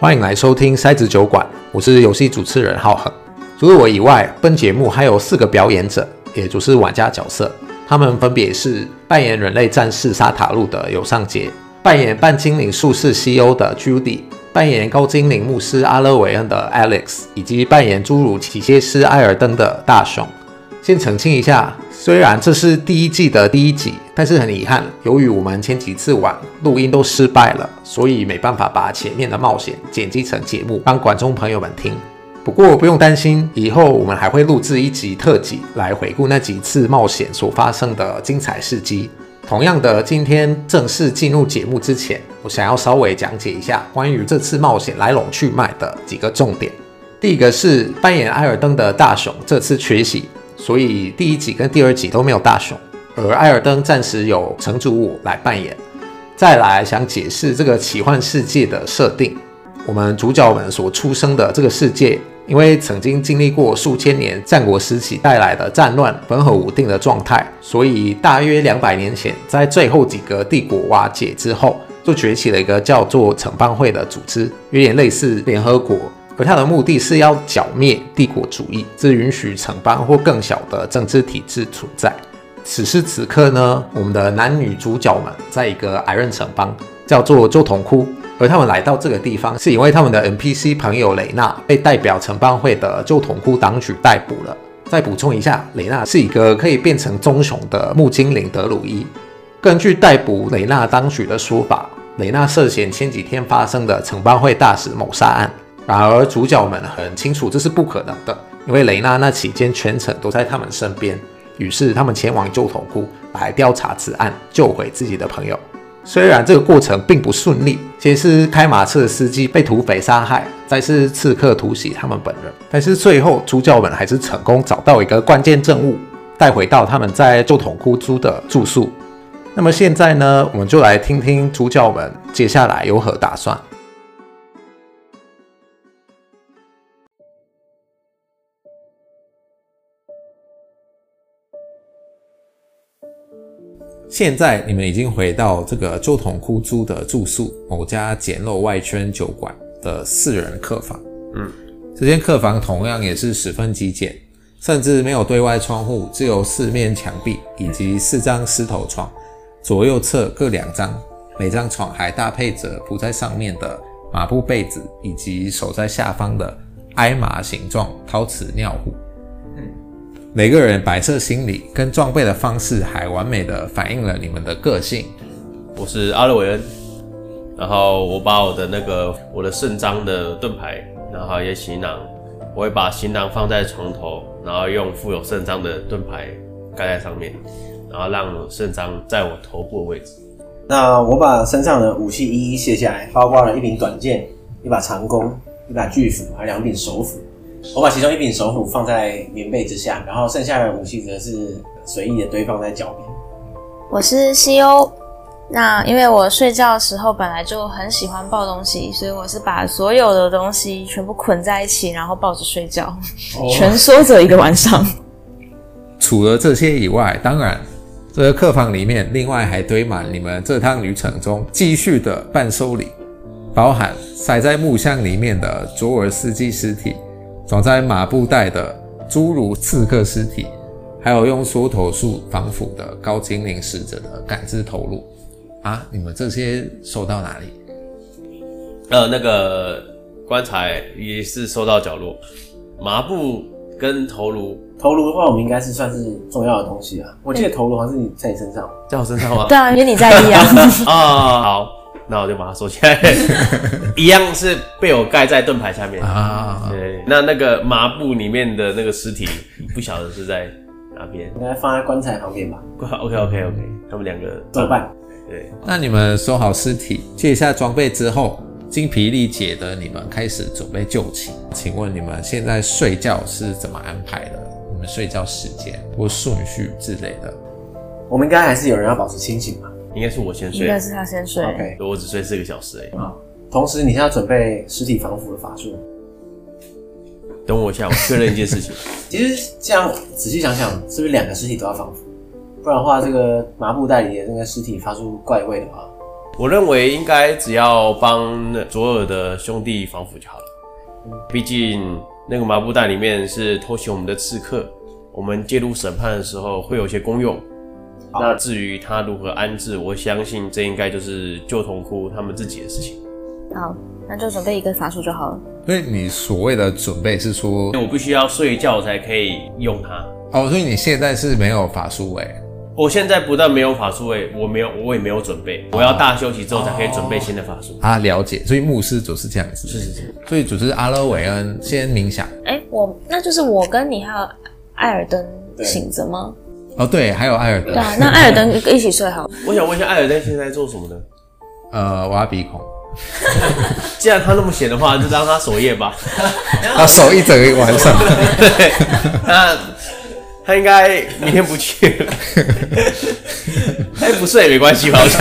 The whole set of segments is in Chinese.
欢迎来收听筛子酒馆，我是游戏主持人浩恒。除了我以外，本节目还有四个表演者，也就是玩家角色，他们分别是扮演人类战士沙塔路的尤尚杰，扮演半精灵术士西欧的 Judy，扮演高精灵牧师阿勒维恩的 Alex，以及扮演侏儒骑械师艾尔登的大雄。先澄清一下，虽然这是第一季的第一集，但是很遗憾，由于我们前几次玩录音都失败了，所以没办法把前面的冒险剪辑成节目，帮观众朋友们听。不过不用担心，以后我们还会录制一集特辑来回顾那几次冒险所发生的精彩事迹。同样的，今天正式进入节目之前，我想要稍微讲解一下关于这次冒险来龙去脉的几个重点。第一个是扮演艾尔登的大雄这次缺席。所以第一集跟第二集都没有大雄，而艾尔登暂时由城主我来扮演。再来想解释这个奇幻世界的设定，我们主角们所出生的这个世界，因为曾经经历过数千年战国时期带来的战乱、分合无定的状态，所以大约两百年前，在最后几个帝国瓦解之后，就崛起了一个叫做城邦会的组织，有点类似联合国。而他的目的是要剿灭帝国主义，只允许城邦或更小的政治体制存在。此时此刻呢，我们的男女主角们在一个矮人城邦，叫做旧铜窟。而他们来到这个地方，是因为他们的 NPC 朋友蕾娜被代表城邦会的旧铜窟当局逮捕了。再补充一下，蕾娜是一个可以变成棕熊的木精灵德鲁伊。根据逮捕蕾娜当局的说法，蕾娜涉嫌前几天发生的城邦会大使谋杀案。然而，主角们很清楚这是不可能的，因为雷娜那期间全程都在他们身边。于是，他们前往旧铜窟来调查此案，救回自己的朋友。虽然这个过程并不顺利，先是开马车的司机被土匪杀害，再是刺客突袭他们本人，但是最后主角们还是成功找到一个关键证物，带回到他们在旧铜窟租的住宿。那么现在呢，我们就来听听主角们接下来有何打算。现在你们已经回到这个旧桶窟租的住宿，某家简陋外圈酒馆的四人客房。嗯，这间客房同样也是十分极简，甚至没有对外窗户，只有四面墙壁以及四张狮头床，左右侧各两张，每张床还搭配着铺在上面的麻布被子，以及守在下方的埃玛形状陶瓷尿壶。每个人摆设心理跟装备的方式，还完美的反映了你们的个性。我是阿勒维恩，然后我把我的那个我的圣章的盾牌，然后也行囊，我会把行囊放在床头，然后用富有圣章的盾牌盖在上面，然后让圣章在我头部的位置。那我把身上的武器一一卸下来，包括了一柄短剑、一把长弓、一把巨斧，还有两柄手斧。我把其中一柄手斧放在棉被之下，然后剩下的武器则是随意的堆放在脚边。我是西欧，那因为我睡觉的时候本来就很喜欢抱东西，所以我是把所有的东西全部捆在一起，然后抱着睡觉，蜷缩着一个晚上。除了这些以外，当然这个客房里面另外还堆满你们这趟旅程中继续的伴手礼，包含塞在木箱里面的卓尔斯基尸体。装在麻布袋的侏儒刺客尸体，还有用缩头术防腐的高精灵使者的感知头颅啊！你们这些收到哪里？呃，那个棺材也是收到角落，麻布跟头颅。头颅的话，我们应该是算是重要的东西啊。我记得头颅好像是你在你身上，在我身上吗？对啊，因为你在意啊。啊，好。那我就把它收起来，一样是被我盖在盾牌下面啊。对，那那个麻布里面的那个尸体，不晓得是在哪边，应该放在棺材旁边吧？OK OK OK，他们两个怎么办？对，那你们收好尸体，卸下装备之后，精疲力竭的你们开始准备就寝。请问你们现在睡觉是怎么安排的？你们睡觉时间或顺序之类的？我们应该还是有人要保持清醒吧？应该是我先睡，应该是他先睡。OK，我只睡四个小时而已。啊，同时你现在准备尸体防腐的法术。等我一下，我确认一件事情。其实这样仔细想想，是不是两个尸体都要防腐？不然的话，这个麻布袋里的那个尸体发出怪味的话，我认为应该只要帮左耳的兄弟防腐就好了。毕竟那个麻布袋里面是偷袭我们的刺客，我们介入审判的时候会有些功用。那至于他如何安置，我相信这应该就是旧同窟他们自己的事情。好，那就准备一个法术就好了。所以你所谓的准备是说，我必须要睡觉才可以用它。哦，所以你现在是没有法术位。我现在不但没有法术位，我没有，我也没有准备。我要大休息之后才可以准备新的法术。啊，了解。所以牧师就是这样子。是是是。所以主持阿勒韦恩先冥想。哎、欸，我那就是我跟你还有艾尔登醒着吗？哦，对，还有艾尔登。对啊，那艾尔登一起睡好。我想问一下，艾尔登现在在做什么呢？呃，挖鼻孔。既然他那么闲的话，就让他守夜吧。他守一整个晚上。对。那。他应该明天不去了，他不睡也没关系吧？好像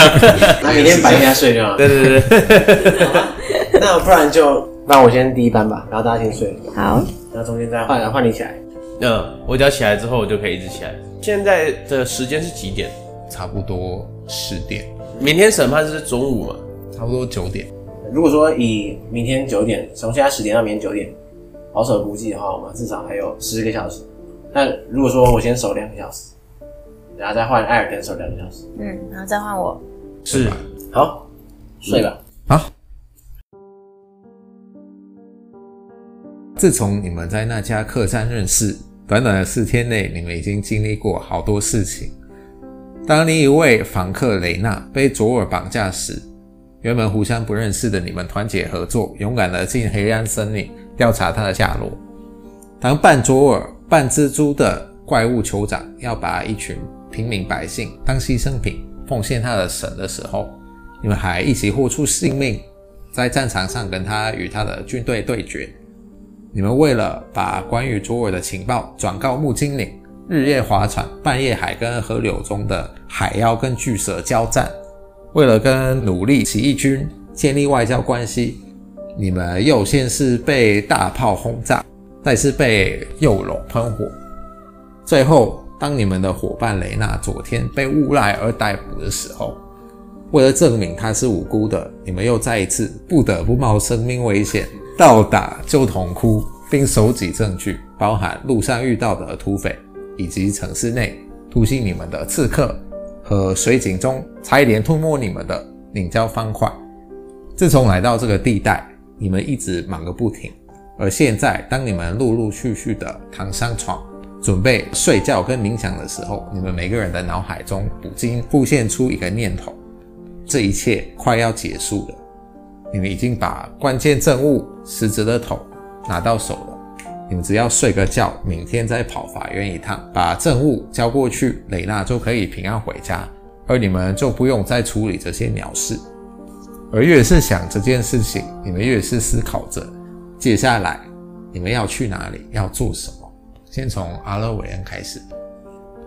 那明天白天睡就好。对对对，那不然就那我先第一班吧，然后大家先睡。好，然后中间再换换你起来。嗯，我只要起来之后，我就可以一直起来。现在的时间是几点？差不多十点。明天审判是中午嘛？差不多九点。如果说以明天九点，从现在十点到明天九点，保守估计的话，我们至少还有十个小时。那如果说我先守两个小时，然后再换艾尔登守两个小时，嗯，然后再换我，是，好，睡吧。好。自从你们在那家客栈认识，短短的四天内，你们已经经历过好多事情。当另一位访客雷娜被佐尔绑架时，原本互相不认识的你们团结合作，勇敢地进黑暗森林调查他的下落。当半佐尔。半蜘蛛的怪物酋长要把一群平民百姓当牺牲品奉献他的神的时候，你们还一起豁出性命，在战场上跟他与他的军队对决。你们为了把关于卓尔的情报转告木精灵，日夜划船，半夜海跟河流中的海妖跟巨蛇交战。为了跟努力起义军建立外交关系，你们又先是被大炮轰炸。再次被诱龙喷火，最后当你们的伙伴雷娜昨天被诬赖而逮捕的时候，为了证明她是无辜的，你们又再一次不得不冒生命危险到达旧铜窟，并收集证据，包含路上遇到的土匪，以及城市内突袭你们的刺客和水井中差一点吞没你们的凝胶方块。自从来到这个地带，你们一直忙个不停。而现在，当你们陆陆续续的躺上床，准备睡觉跟冥想的时候，你们每个人的脑海中不禁浮现出一个念头：这一切快要结束了。你们已经把关键证物死者的头拿到手了，你们只要睡个觉，明天再跑法院一趟，把证物交过去，雷娜就可以平安回家，而你们就不用再处理这些鸟事。而越是想这件事情，你们越是思考着。接下来你们要去哪里？要做什么？先从阿勒韦恩开始。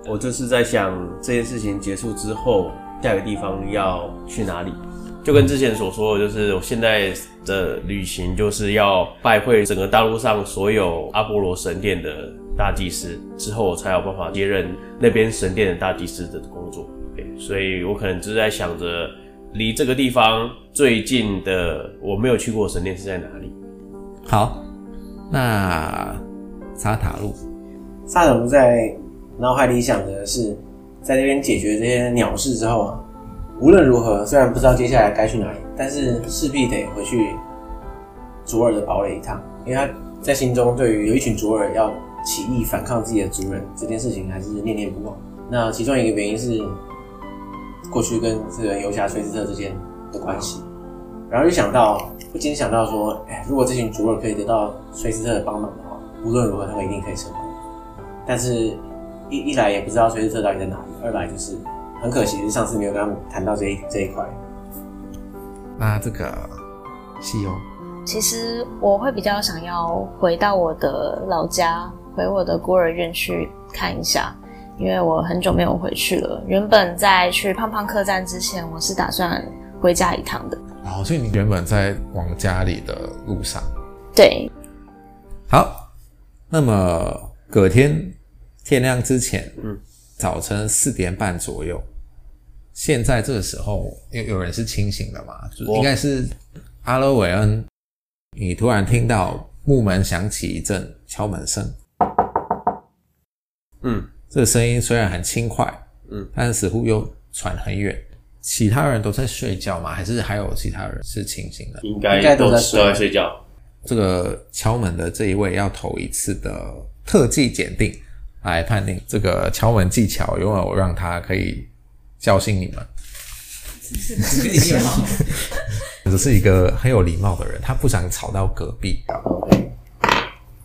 我这是在想这件事情结束之后，下一个地方要去哪里？就跟之前所说的，就是我现在的旅行就是要拜会整个大陆上所有阿波罗神殿的大祭司，之后我才有办法接任那边神殿的大祭司的工作。所以我可能只是在想着，离这个地方最近的我没有去过神殿是在哪里？好，那沙塔路，沙塔路在脑海里想的是，在那边解决这些鸟事之后啊，无论如何，虽然不知道接下来该去哪里，但是势必得回去佐尔的堡垒一趟，因为他在心中对于有一群佐尔要起义反抗自己的族人这件事情还是念念不忘。那其中一个原因是过去跟这个游侠崔斯特之间的关系，然后就想到。不禁想到说，哎，如果这群佐尔可以得到崔斯特的帮忙的话，无论如何他们一定可以成功。但是，一一来也不知道崔斯特到底在哪里；二来就是很可惜，是上次没有跟他们谈到这一这一块。那这个西游，其实我会比较想要回到我的老家，回我的孤儿院去看一下，因为我很久没有回去了。原本在去胖胖客栈之前，我是打算回家一趟的。哦，所以你原本在往家里的路上。对。好，那么隔天天亮之前，嗯，早晨四点半左右，现在这个时候有有人是清醒的嘛？就应该是阿勒韦恩，你突然听到木门响起一阵敲门声。嗯，这个声音虽然很轻快，嗯，但是似乎又传很远。其他人都在睡觉吗？还是还有其他人是清醒的？应该都在睡觉。这个敲门的这一位要投一次的特技检定，来判定这个敲门技巧有没有让他可以叫醒你们。是是是，只是一个很有礼貌的人，他不想吵到隔壁。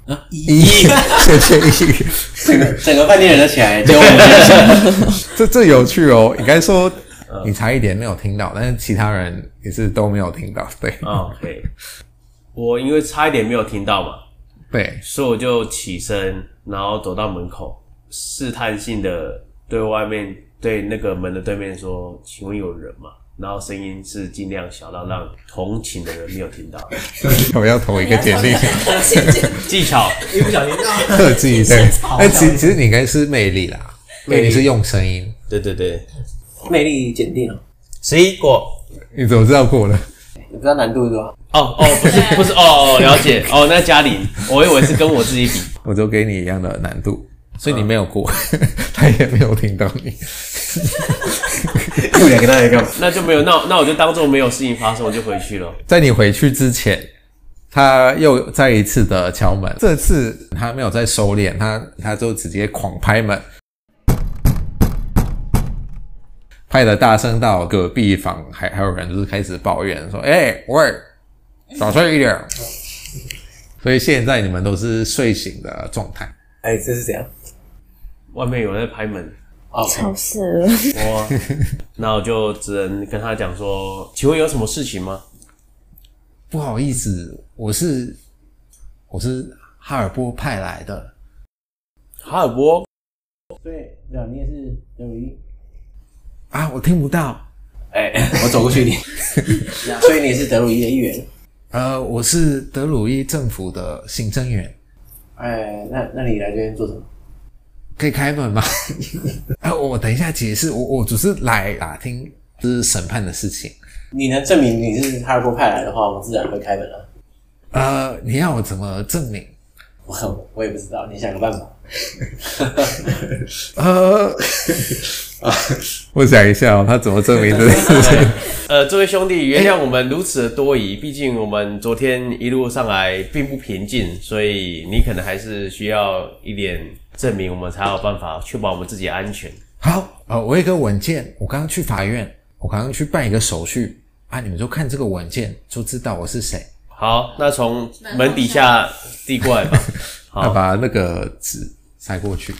啊，一，谢谢一，整个整个饭店人都起来，就我们 这这有趣哦。应该说你差一点没有听到，但是其他人也是都没有听到。对，OK。我因为差一点没有听到嘛，对，所以我就起身，然后走到门口，试探性的对外面对那个门的对面说：“请问有人吗？”然后声音是尽量小到让同寝的人没有听到。我要投一个简历，技巧一不小心特技对。哎，其实其实你应该是魅力啦，魅力是用声音。对对对，魅力检定哦，十一过，你怎么知道过了？你知道难度是吧？哦哦，不是 不是哦，了解哦，那嘉玲，我以为是跟我自己比，我都给你一样的难度，所以你没有过，他也没有听到你。又两个那一个，那就没有，那那我就当做没有事情发生，我就回去了。在你回去之前，他又再一次的敲门，这次他没有再收敛，他他就直接狂拍门。拍的大声到隔壁房还还有人就是开始抱怨说：“哎、欸，喂，少睡一点。”所以现在你们都是睡醒的状态。哎、欸，这是怎样？外面有人在拍门，吵死了。我，那我就只能跟他讲说：“请问有什么事情吗？”不好意思，我是我是哈尔波派来的。哈尔波？对，对啊，你也是德鲁伊。啊，我听不到。哎、欸，我走过去一点。所以你是德鲁伊的一员？呃，我是德鲁伊政府的行政员。哎、欸，那那你来这边做什么？可以开门吗？啊，我等一下解释。我我只是来打听，就是审判的事情。你能证明你是哈尔波派来的话，我自然会开门了。呃，你要我怎么证明？我我也不知道，你想个办法。呃，我想一下哦，他怎么证明这件事情？呃，这位兄弟，原谅我们如此的多疑，毕竟我们昨天一路上来并不平静，所以你可能还是需要一点证明，我们才有办法确保我们自己的安全。好，呃，我有一个文件，我刚刚去法院，我刚刚去办一个手续啊，你们就看这个文件就知道我是谁。好，那从门底下递过来吧。好 把那个纸塞过去。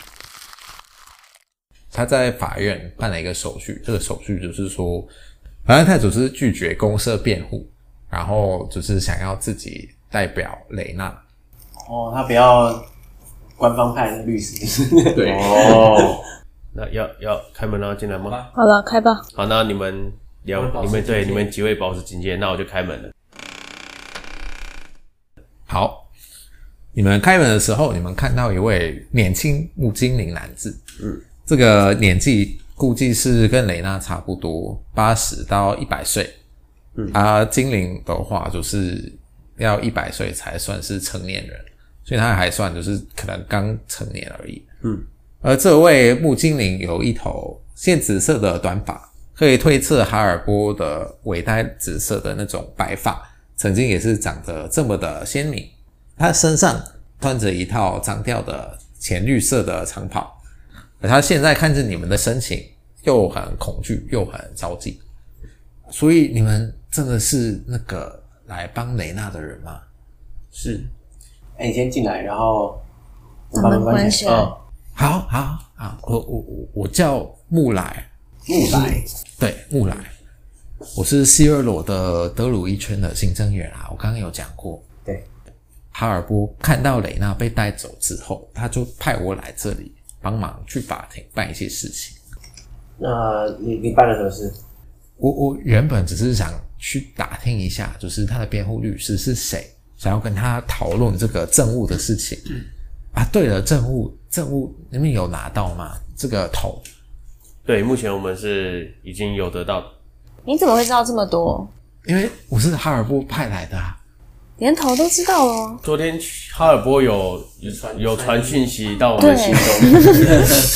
他在法院办了一个手续，这个手续就是说，反正太祖是拒绝公社辩护，然后就是想要自己代表雷娜。哦，他不要官方派的律师。对。哦，那要要开门了，进来吗？好了，开吧。好，那你们聊，你们对你们几位保持警戒，那我就开门了。好，你们开门的时候，你们看到一位年轻木精灵男子，嗯，这个年纪估计是跟蕾娜差不多，八十到一百岁，嗯，啊，精灵的话就是要一百岁才算是成年人，所以他还算就是可能刚成年而已，嗯，而这位木精灵有一头鲜紫色的短发，可以推测哈尔波的尾带紫色的那种白发。曾经也是长得这么的鲜明，他身上穿着一套脏掉的浅绿色的长袍，而他现在看着你们的神情又很恐惧又很着急，所以你们真的是那个来帮雷娜的人吗？是，哎、欸，你先进来，然后我把门关起来。哦，好好好，我我我我叫木来，木来，对，木来。我是希尔罗的德鲁伊圈的行政员啊，我刚刚有讲过。对，哈尔波看到蕾娜被带走之后，他就派我来这里帮忙去法庭办一些事情。那你你办了什么事？我我原本只是想去打听一下，就是他的辩护律师是谁，想要跟他讨论这个政务的事情。啊，对了，政务政务你们有拿到吗？这个头。对，目前我们是已经有得到。你怎么会知道这么多？因为我是哈尔波派来的啊。连头都知道哦。昨天哈尔波有有传讯息到我们心中。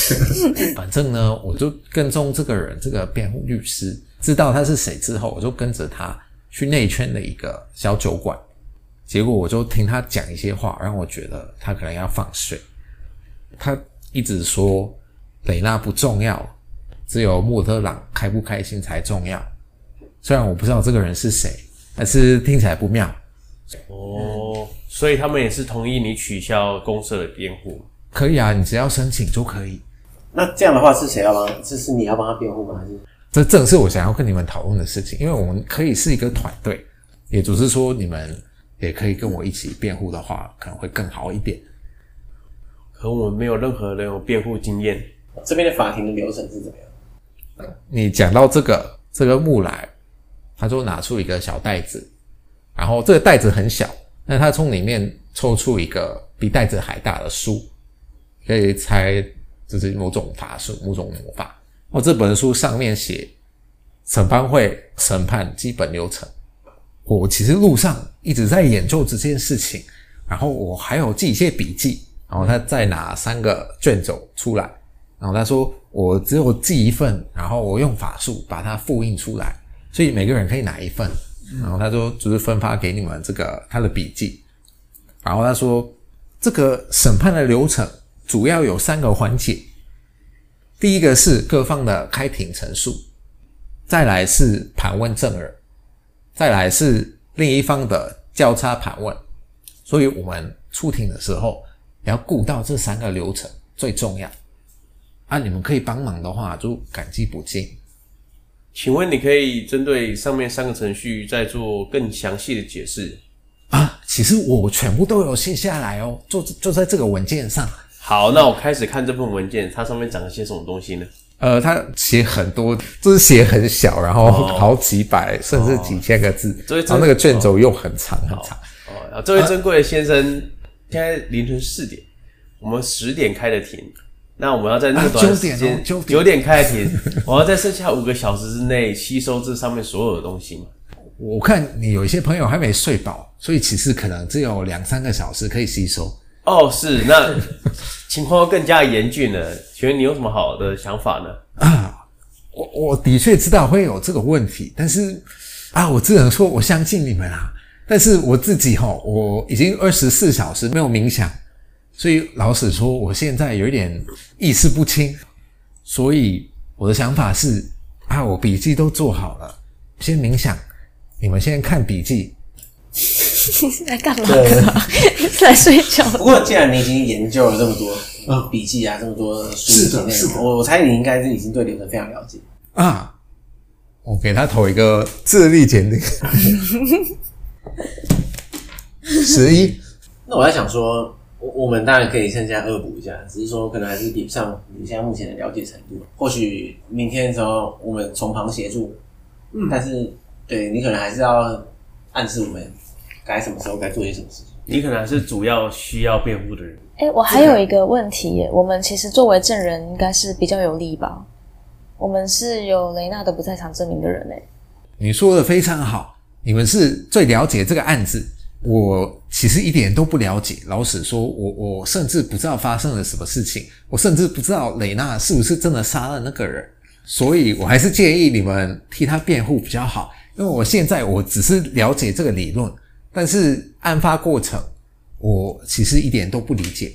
反正呢，我就跟踪这个人，这个辩护律师，知道他是谁之后，我就跟着他去内圈的一个小酒馆。结果我就听他讲一些话，让我觉得他可能要放水。他一直说雷娜不重要，只有莫特朗开不开心才重要。虽然我不知道这个人是谁，但是听起来不妙。哦，所以他们也是同意你取消公社的辩护？可以啊，你只要申请就可以。那这样的话是谁要帮？这是你要帮他辩护吗？还是这正是我想要跟你们讨论的事情？因为我们可以是一个团队，也就是说你们也可以跟我一起辩护的话，可能会更好一点。可我们没有任何人有辩护经验，这边的法庭的流程是怎么样？你讲到这个这个木来，他就拿出一个小袋子。然后这个袋子很小，那他从里面抽出一个比袋子还大的书，可以猜这是某种法术、某种魔法。哦，这本书上面写审判会审判基本流程。我其实路上一直在研究这件事情，然后我还有记一些笔记。然后他再拿三个卷轴出来，然后他说我只有记一份，然后我用法术把它复印出来，所以每个人可以拿一份。然后他说，就是分发给你们这个他的笔记。然后他说，这个审判的流程主要有三个环节。第一个是各方的开庭陈述，再来是盘问证人，再来是另一方的交叉盘问。所以我们出庭的时候要顾到这三个流程最重要。啊，你们可以帮忙的话，就感激不尽。请问你可以针对上面三个程序再做更详细的解释啊？其实我全部都有写下来哦，就就在这个文件上。好，那我开始看这份文件，它上面讲了些什么东西呢？呃，他写很多，就是写很小，然后好几百、哦、甚至几千个字，哦、然后那个卷轴又很长很长。哦，这位珍贵的先生，啊、现在凌晨四点，我们十点开的庭。那我们要在那个短时间九、啊、点，点开庭，我要在剩下五个小时之内吸收这上面所有的东西嘛？我看你有一些朋友还没睡饱，所以其实可能只有两三个小时可以吸收。哦，是，那情况更加严峻了。请问你有什么好的想法呢？啊，我我的确知道会有这个问题，但是啊，我只能说我相信你们啊。但是我自己齁，我已经二十四小时没有冥想。所以老实说，我现在有点意识不清，所以我的想法是啊，我笔记都做好了，先冥想，你们先看笔记。来干嘛？对 来睡觉。不过既然你已经研究了这么多笔记啊，这么多书籍内容，我我猜你应该是已经对流程非常了解啊。我给他投一个智力鉴定，十一。那我在想说。我我们当然可以趁现在恶补一下，只是说可能还是比不上你现在目前的了解程度。或许明天的时候我们从旁协助，嗯，但是对你可能还是要暗示我们该什么时候该做些什么事情。你可能还是主要需要辩护的人。哎、欸，我还有一个问题耶，我们其实作为证人应该是比较有利吧？我们是有雷娜的不在场证明的人哎。你说的非常好，你们是最了解这个案子。我其实一点都不了解，老实说，我我甚至不知道发生了什么事情，我甚至不知道雷娜是不是真的杀了那个人，所以我还是建议你们替他辩护比较好，因为我现在我只是了解这个理论，但是案发过程我其实一点都不理解。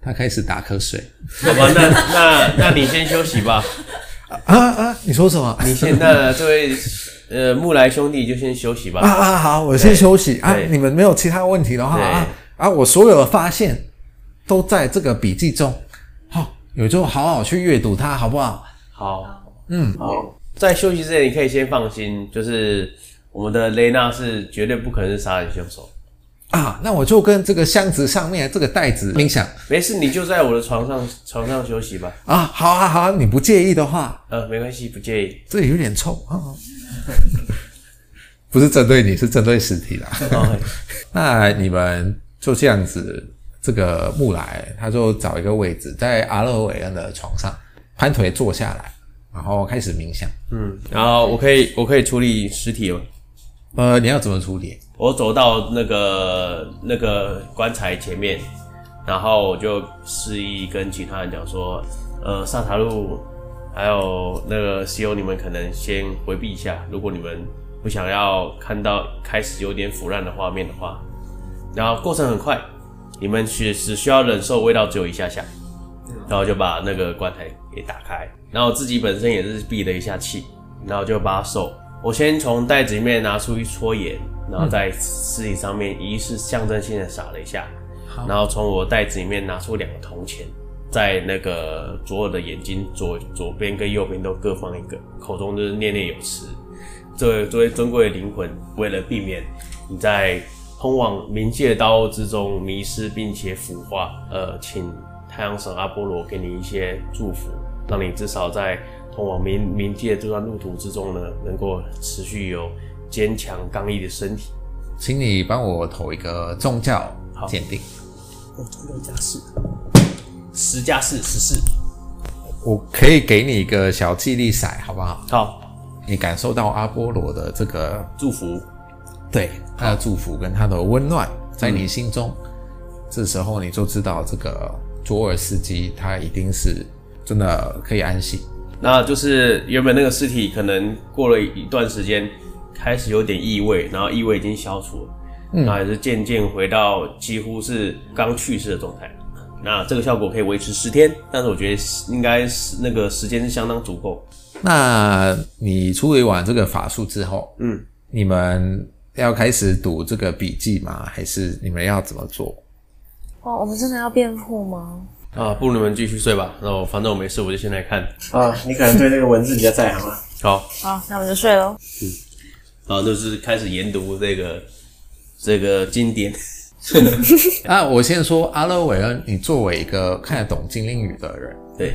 他开始打瞌睡，好吧，那那那你先休息吧。啊啊，你说什么？你先，那这位。呃，木来兄弟就先休息吧。啊啊，好，我先休息啊。你们没有其他问题的话啊啊，我所有的发现都在这个笔记中。好，有就好好去阅读它，好不好？好，嗯，好。在休息之前，你可以先放心，就是我们的雷娜是绝对不可能是杀人凶手啊。那我就跟这个箱子上面这个袋子冥想。没事，你就在我的床上床上休息吧。啊，好啊好啊，你不介意的话，呃，没关系，不介意。这里有点臭啊。不是针对你，是针对尸体啦。那你们就这样子，这个木来他就找一个位置在阿勒韦恩的床上，盘腿坐下来，然后开始冥想。嗯，然后我可以我可以处理尸体吗？呃，你要怎么处理？我走到那个那个棺材前面，然后我就示意跟其他人讲说，呃，萨塔路还有那个西欧，你们可能先回避一下，如果你们不想要看到开始有点腐烂的画面的话，然后过程很快，你们只只需要忍受味道只有一下下，然后就把那个棺材给打开，然后自己本身也是闭了一下气，然后就把手。我先从袋子里面拿出一撮盐，然后在尸体上面疑似象征性的撒了一下，嗯、然后从我袋子里面拿出两个铜钱，在那个左耳的眼睛左左边跟右边都各放一个，口中就是念念有词。这位作为尊贵的灵魂，为了避免你在通往冥界的道路之中迷失并且腐化，呃，请太阳神阿波罗给你一些祝福，让你至少在。通往冥冥界这段路途之中呢，能够持续有坚强刚毅的身体。请你帮我投一个宗教鉴定。哦，六加四，十加四，十四。我可以给你一个小记忆骰，好不好？好。你感受到阿波罗的这个祝福，对他的祝福跟他的温暖在你心中，嗯、这时候你就知道这个卓尔斯基他一定是真的可以安息。那就是原本那个尸体可能过了一段时间，开始有点异味，然后异味已经消除了，嗯，那也是渐渐回到几乎是刚去世的状态。那这个效果可以维持十天，但是我觉得应该是那个时间是相当足够。那你处理完这个法术之后，嗯，你们要开始读这个笔记吗？还是你们要怎么做？哦，我们真的要辩护吗？啊，不如你们继续睡吧。那我反正我没事，我就先来看。啊，你可能对那个文字比较在行啊。好，好，那我就睡喽。嗯，好，就是开始研读这个这个经典。啊，我先说阿勒维恩，你作为一个看得懂精灵语的人，对，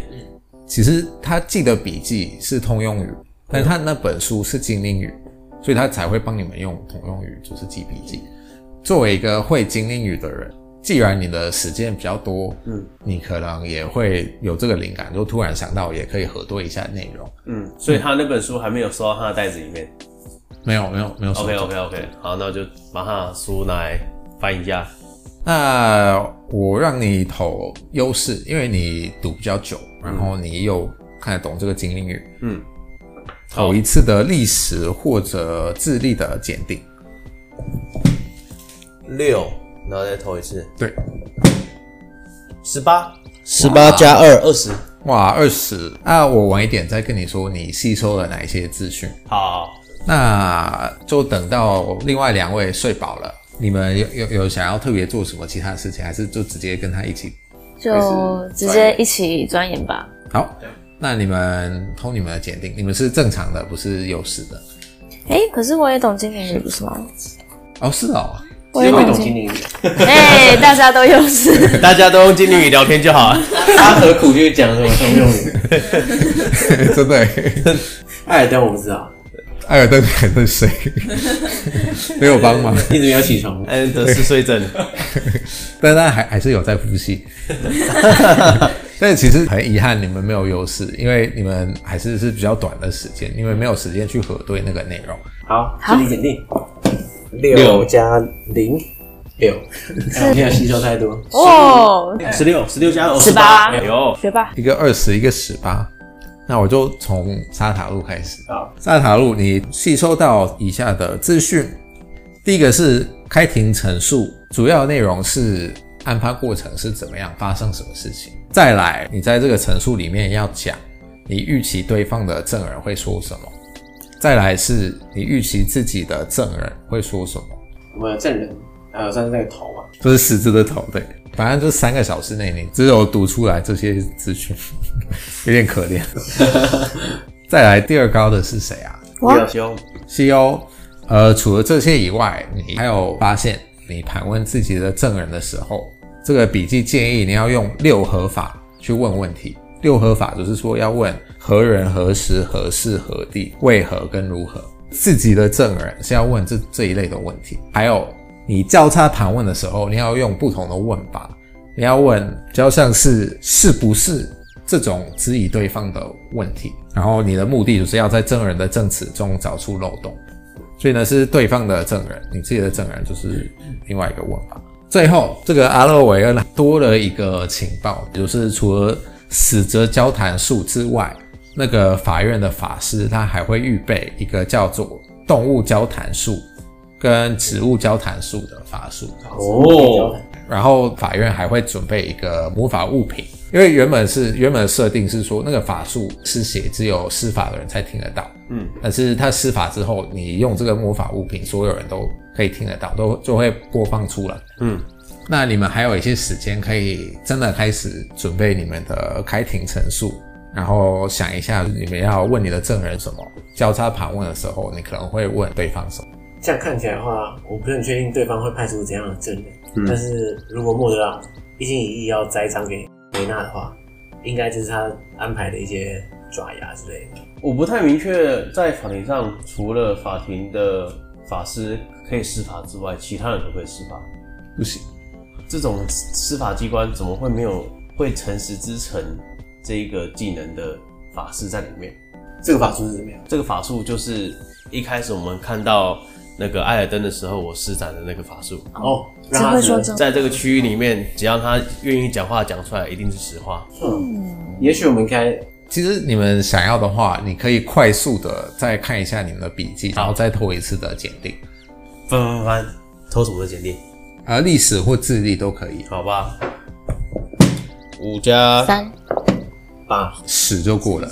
其实他记的笔记是通用语，但他那本书是精灵语，所以他才会帮你们用通用语，就是记笔记。作为一个会精灵语的人。既然你的时间比较多，嗯，你可能也会有这个灵感，就突然想到也可以核对一下内容，嗯，所以他那本书还没有收到他的袋子里面，没有，没有，没有收。OK OK OK，好，那我就把他的书拿来翻一下。那我让你投优势，因为你读比较久，然后你又看得懂这个精灵语，嗯，投一次的历史或者智力的检定，六。然后再投一次，对，十八，十八加二，二十，哇，二十。那我晚一点再跟你说，你吸收了哪一些资讯？好，那就等到另外两位睡饱了，你们有有有想要特别做什么其他的事情，还是就直接跟他一起？就直接一起钻研吧。好，那你们投你们的检定，你们是正常的，不是优势的。哎，可是我也懂精灵语，不是吗？哦，是哦。我也懂精灵语，哎，大家都有事，大家都用精灵语聊天就好了。他何苦去讲什么通用语？真的，艾尔登我不知道，艾尔登还是谁？没有帮忙，一直没有起床，艾尔登是睡症，但他还还是有在呼吸。但其实很遗憾，你们没有优势，因为你们还是是比较短的时间，因为没有时间去核对那个内容。好，智力检定。六加零，六。没有吸收太多哦。十六，十六加二，十八。有学霸。一个二十，一个十八。那我就从沙塔路开始。好，沙塔路，你吸收到以下的资讯。第一个是开庭陈述，主要内容是案发过程是怎么样，发生什么事情。再来，你在这个陈述里面要讲，你预期对方的证人会说什么。再来是你预期自己的证人会说什么？我们的证人还有算是那个头嘛？就是十字的头，对。反正就三个小时内，你只有读出来这些资讯，有点可怜。再来第二高的是谁啊？我西欧。西欧。呃，除了这些以外，你还有发现，你盘问自己的证人的时候，这个笔记建议你要用六合法去问问题。六合法就是说要问何人、何时、何事、何地、为何跟如何。自己的证人是要问这这一类的问题。还有你交叉盘问的时候，你要用不同的问法。你要问比较像是是不是，这种质疑对方的问题，然后你的目的就是要在证人的证词中找出漏洞。所以呢，是对方的证人，你自己的证人就是另外一个问法。最后，这个阿勒维恩多了一个情报，就是除了死者交谈术之外，那个法院的法师他还会预备一个叫做动物交谈术跟植物交谈术的法术。哦，然后法院还会准备一个魔法物品。因为原本是原本的设定是说，那个法术是写只有施法的人才听得到，嗯，但是他施法之后，你用这个魔法物品，所有人都可以听得到，都就会播放出来，嗯，那你们还有一些时间可以真的开始准备你们的开庭陈述，然后想一下你们要问你的证人什么，交叉盘问的时候，你可能会问对方什么。这样看起来的话，我不是很确定对方会派出怎样的证人，嗯，但是如果莫德朗一心一意要栽赃给。维纳的话，应该就是他安排的一些爪牙之类的。我不太明确，在法庭上除了法庭的法师可以施法之外，其他人都可以施法。不行，这种司法机关怎么会没有会诚实之城这一个技能的法师在里面？这个法术是怎么样？这个法术就是一开始我们看到。那个艾尔登的时候，我施展的那个法术哦，只会说真。在这个区域里面，只要他愿意讲话，讲出来一定是实话。嗯，也许我们该，其实你们想要的话，你可以快速的再看一下你们的笔记，然后再投一次的检定。翻翻翻，投什么的检定？啊，历史或智力都可以。好吧，五加三八十就过了。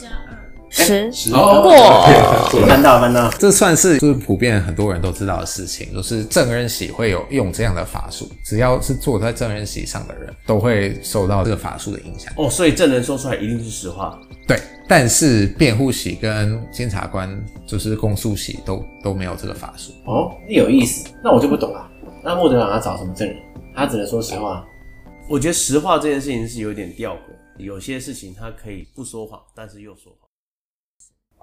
十十过，翻到翻到，这算是就是普遍很多人都知道的事情，就是证人席会有用这样的法术，只要是坐在证人席上的人都会受到这个法术的影响。哦，所以证人说出来一定是实话。对，但是辩护席跟检察官就是公诉席都都没有这个法术。哦，那有意思，那我就不懂了。那莫德朗他找什么证人？他只能说实话。我觉得实话这件事情是有点吊诡，有些事情他可以不说谎，但是又说谎。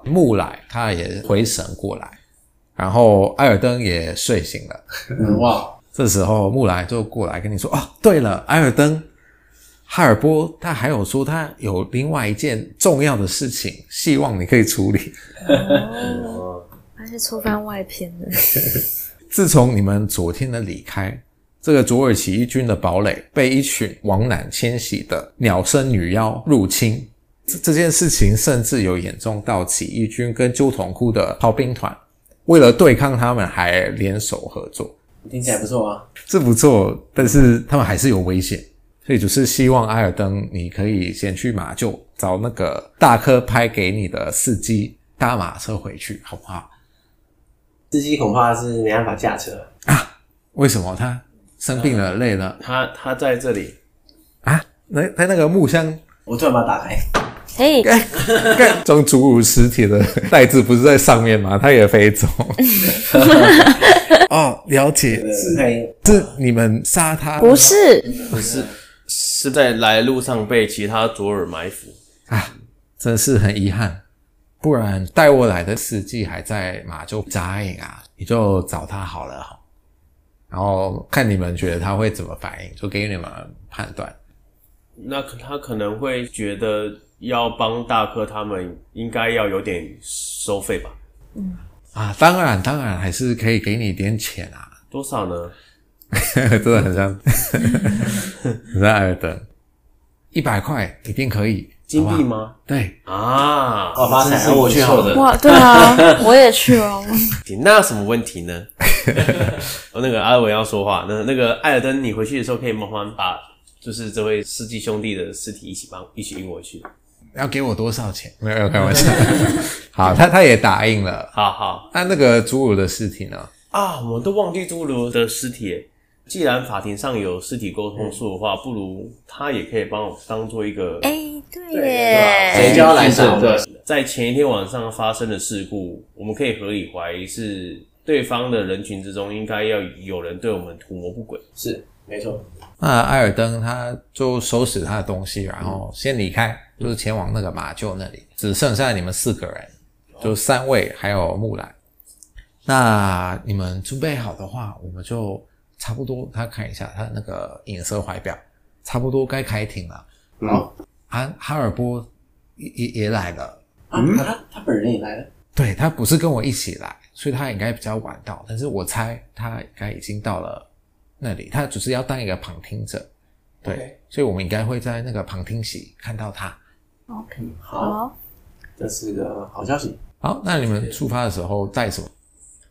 木莱他也回神过来，然后艾尔登也睡醒了。哇！这时候木莱就过来跟你说：“哦，对了，艾尔登，哈尔波他还有说他有另外一件重要的事情，希望你可以处理。”哦，他是触犯外篇的。自从你们昨天的离开，这个卓尔起义军的堡垒被一群往南迁徙的鸟身女妖入侵。这件事情甚至有严重到起义军跟鸠筒窟的炮兵团为了对抗他们还联手合作，听起来不错啊。这不错，但是他们还是有危险，所以就是希望艾尔登你可以先去马厩找那个大科拍给你的司机搭马车回去，好不好？司机恐怕是没办法驾车啊？为什么？他生病了，累了？他他在这里啊？那他那个木箱，我突然把它打开。嘿，装侏儒尸体的袋子不是在上面吗？它也飞走。哦，了解，是是你们杀他？不是，不是，是在来路上被其他左耳埋伏啊！真是很遗憾，不然带我来的司机还在马就扎营啊，你就找他好了，然后看你们觉得他会怎么反应，就给你们判断。那他可能会觉得。要帮大哥他们，应该要有点收费吧？嗯啊，当然当然，还是可以给你点钱啊。多少呢？真的很像，很像艾尔登，一百块一定可以。金币吗？对啊，我发财，我去好的。哇，对啊，我也去哦。那有什么问题呢？哦，那个阿伟要说话，那那个艾尔登，你回去的时候可以麻烦把，就是这位司机兄弟的尸体一起帮一起运回去。要给我多少钱？没有，开玩笑。好，他他也答应了。好好，那那个侏儒的尸体呢？啊，我们都忘记侏儒的尸体。既然法庭上有尸体沟通术的话，不如他也可以帮我当做一个。哎、欸，对耶，谁叫来上的？在前一天晚上发生的事故，我们可以合理怀疑是对方的人群之中应该要有人对我们图谋不轨。是，没错。那艾尔登他就收拾他的东西，然后先离开。就是前往那个马厩那里，只剩下你们四个人，就三位还有木兰。那你们准备好的话，我们就差不多。他看一下他那个银色怀表，差不多该开庭了。好，啊，哈尔波也也也来了。啊，他他本人也来了。对，他不是跟我一起来，所以他应该比较晚到。但是我猜他应该已经到了那里，他只是要当一个旁听者。对，Okay. 所以我们应该会在那个旁听席看到他。OK，好，这是个好消息。好，那你们出发的时候带什么？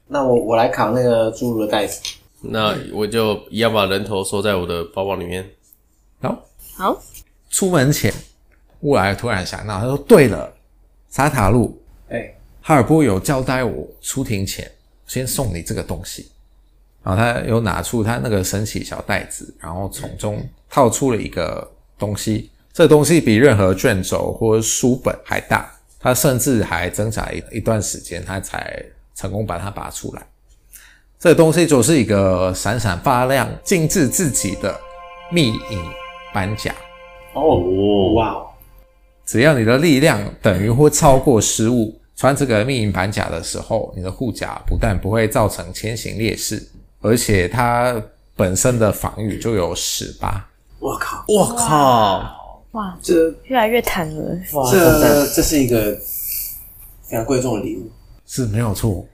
那我我来扛那个侏儒的袋子。那我就一样把人头收在我的包包里面。好，好。出门前，乌来突然想到，他说：“对了，沙塔路。”哎。哈尔波有交代我出庭前先送你这个东西，然后他又拿出他那个神奇小袋子，然后从中套出了一个东西。这个东西比任何卷轴或书本还大，他甚至还挣扎一一段时间，他才成功把它拔出来。这个东西就是一个闪闪发亮、精致自己的秘影板甲。哦，哇！只要你的力量等于或超过十五。穿这个秘银板甲的时候，你的护甲不但不会造成前行劣势，而且它本身的防御就有十八。我靠！我靠！哇，这越来越坦了。哇，这这是一个非常贵重的礼物，是没有错。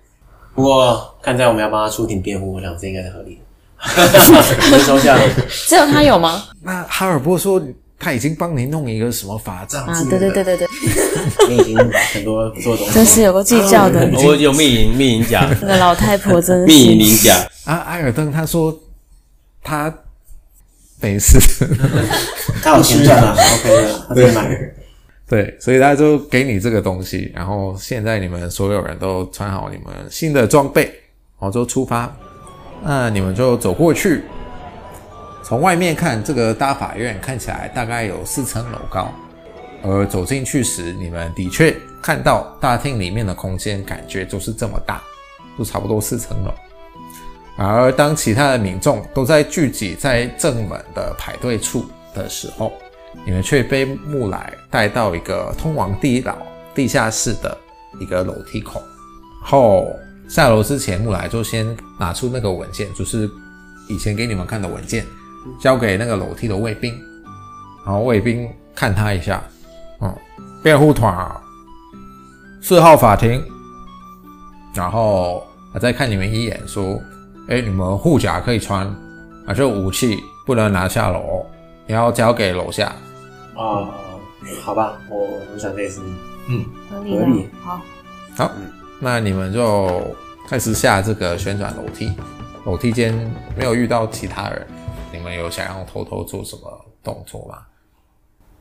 不过看在我们要帮他出庭辩护，我想这应该是合理的。我收下了。只有他有吗？那哈尔波说。他已经帮你弄一个什么法杖啊？对对对对对，你已经把很多做东西，真是有个计较的。我有秘银秘银甲，那个老太婆真是秘银甲啊！艾尔登他说他没事，他有钱赚啊，OK 的，他可以买。对，所以他就给你这个东西。然后现在你们所有人都穿好你们新的装备，然后就出发。那你们就走过去。从外面看，这个大法院看起来大概有四层楼高，而走进去时，你们的确看到大厅里面的空间，感觉就是这么大，就差不多四层楼。而当其他的民众都在聚集在正门的排队处的时候，你们却被木来带到一个通往地牢、地下室的一个楼梯口。后下楼之前，木来就先拿出那个文件，就是以前给你们看的文件。交给那个楼梯的卫兵，然后卫兵看他一下，嗯，辩护团四号法庭，然后他再看你们一眼，说：“哎，你们护甲可以穿，啊，这武器不能拿下楼，你要交给楼下。”啊，好吧，我我想这也是，嗯，合理，合理，好，好，那你们就开始下这个旋转楼梯，楼梯间没有遇到其他人。你们有想要偷偷做什么动作吗？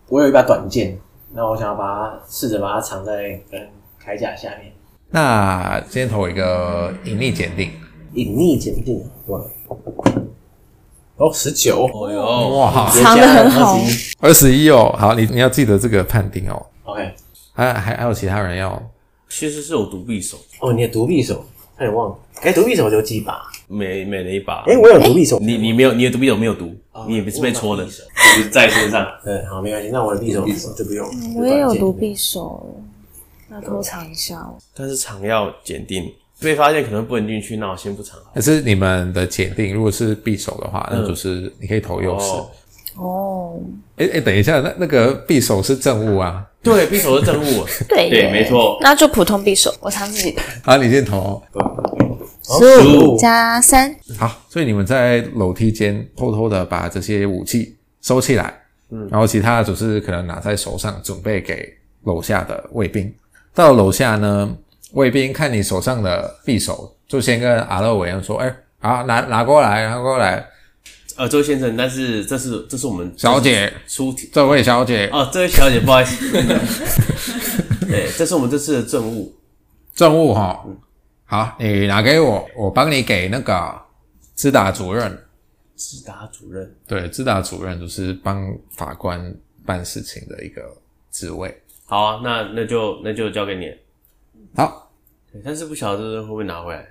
我有一把短剑，那我想要把它试着把它藏在跟铠甲下面。那先投一个隐匿鉴定。隐匿鉴定，哇！哦，十九，哦哟，哇，藏得很好，二十一哦。好，你你要记得这个判定哦。OK，还还还有其他人要？其实是有独臂手哦，你的独臂手，差点忘了。哎，独臂手就几把。每每了一把，哎、欸，我有独臂手，你你没有，你的独臂手没有毒，哦、你也不是被戳的，就是在身上。对，好，没关系，那我的匕首就不用。我也有独臂手，那偷藏一下哦。但是藏要检定，被发现可能不能进去，那我先不藏。可是你们的检定，如果是匕首的话，那就是你可以投右手。哦。哎哎，等一下，那那个匕首是证物啊？对，匕首是证物。对对，没错。那就普通匕首，我藏自己的。好，你先投。十五加三，好，所以你们在楼梯间偷偷的把这些武器收起来，嗯，然后其他的只是可能拿在手上，准备给楼下的卫兵。到了楼下呢，卫兵看你手上的匕首，就先跟阿勒维恩说：“哎、欸，好，拿拿过来，拿过来。”呃，这位先生，但是这是这是我们小姐出题，这位小姐哦，这位小姐，不好意思，对，这是我们这次的政务，政务哈。好，你拿给我，我帮你给那个知达主任。知达主任，对，知达主任就是帮法官办事情的一个职位。好啊，那那就那就交给你。好，但是不晓得这会不会拿回来？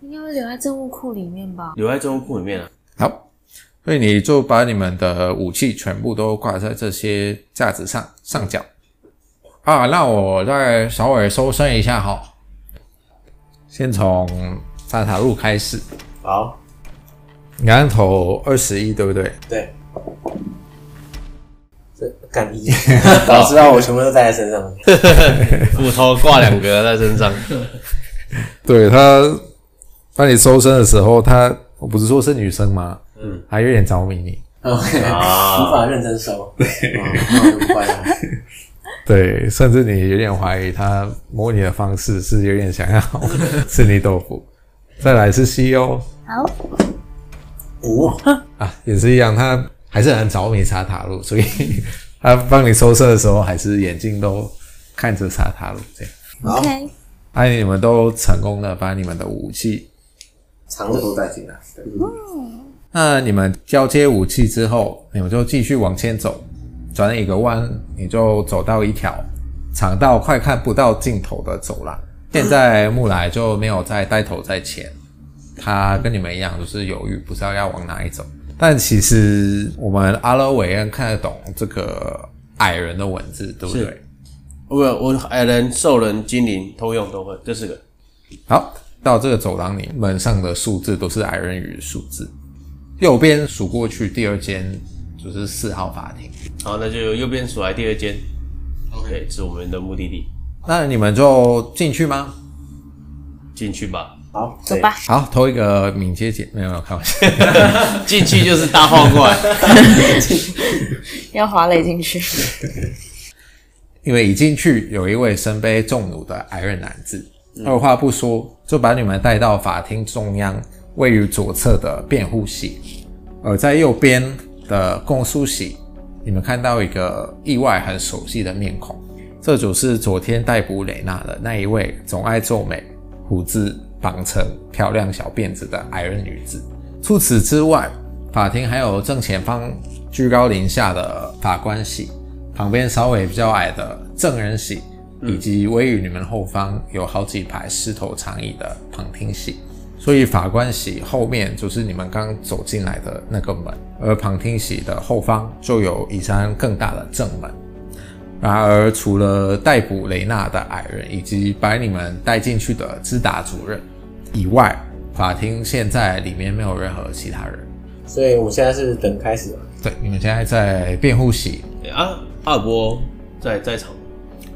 应该会留在证物库里面吧？留在证物库里面啊。好，所以你就把你们的武器全部都挂在这些架子上上角。啊，那我再稍微搜身一下哈。先从沙塔路开始。好，你刚刚投二十一，对不对？对。这干一，早知道我全部都带在身上，斧头挂两个在身上。对，他帮你搜身的时候，他我不是说是女生吗？嗯，还有点着迷你。OK，无法认真收。对，那乖啊。对，甚至你有点怀疑他摸你的方式是有点想要吃你豆腐。再来是 CEO，好，五啊，也是一样，他还是很着迷查塔路，所以他帮你收色的时候，还是眼睛都看着沙塔路这样。OK，哎，你们都成功的把你们的武器藏着都带进来。嗯，那你们交接武器之后，你们就继续往前走。转了一个弯，你就走到一条长到快看不到尽头的走廊。现在木来就没有再带头在前，他跟你们一样，就是犹豫，不知道要往哪里走。但其实我们阿拉维恩看得懂这个矮人的文字，对不对？我我矮人、兽人、精灵通用都会，这四个。好，到这个走廊里，门上的数字都是矮人语的数字。右边数过去，第二间就是四号法庭。好，那就右边数来第二间，OK，是我们的目的地。那你们就进去吗？进去吧。好，走吧。好，投一个敏捷姐，没有没有开玩笑。进去就是大炮过来，要滑垒进去。因为一进去，有一位身背重弩的矮人男子，嗯、二话不说就把你们带到法庭中央，位于左侧的辩护席，而在右边的公诉席。你们看到一个意外很熟悉的面孔，这就是昨天逮捕蕾娜的那一位总爱皱眉、胡子绑成漂亮小辫子的矮人女子。除此之外，法庭还有正前方居高临下的法官席，旁边稍微比较矮的证人席，以及位于你们后方有好几排狮头长椅的旁听席。所以法官席后面就是你们刚走进来的那个门，而旁听席的后方就有一扇更大的正门。然而，除了逮捕雷娜的矮人以及把你们带进去的兹达主任以外，法庭现在里面没有任何其他人。所以我们现在是等开始了。对，你们现在在辩护席。啊，阿尔波在在场，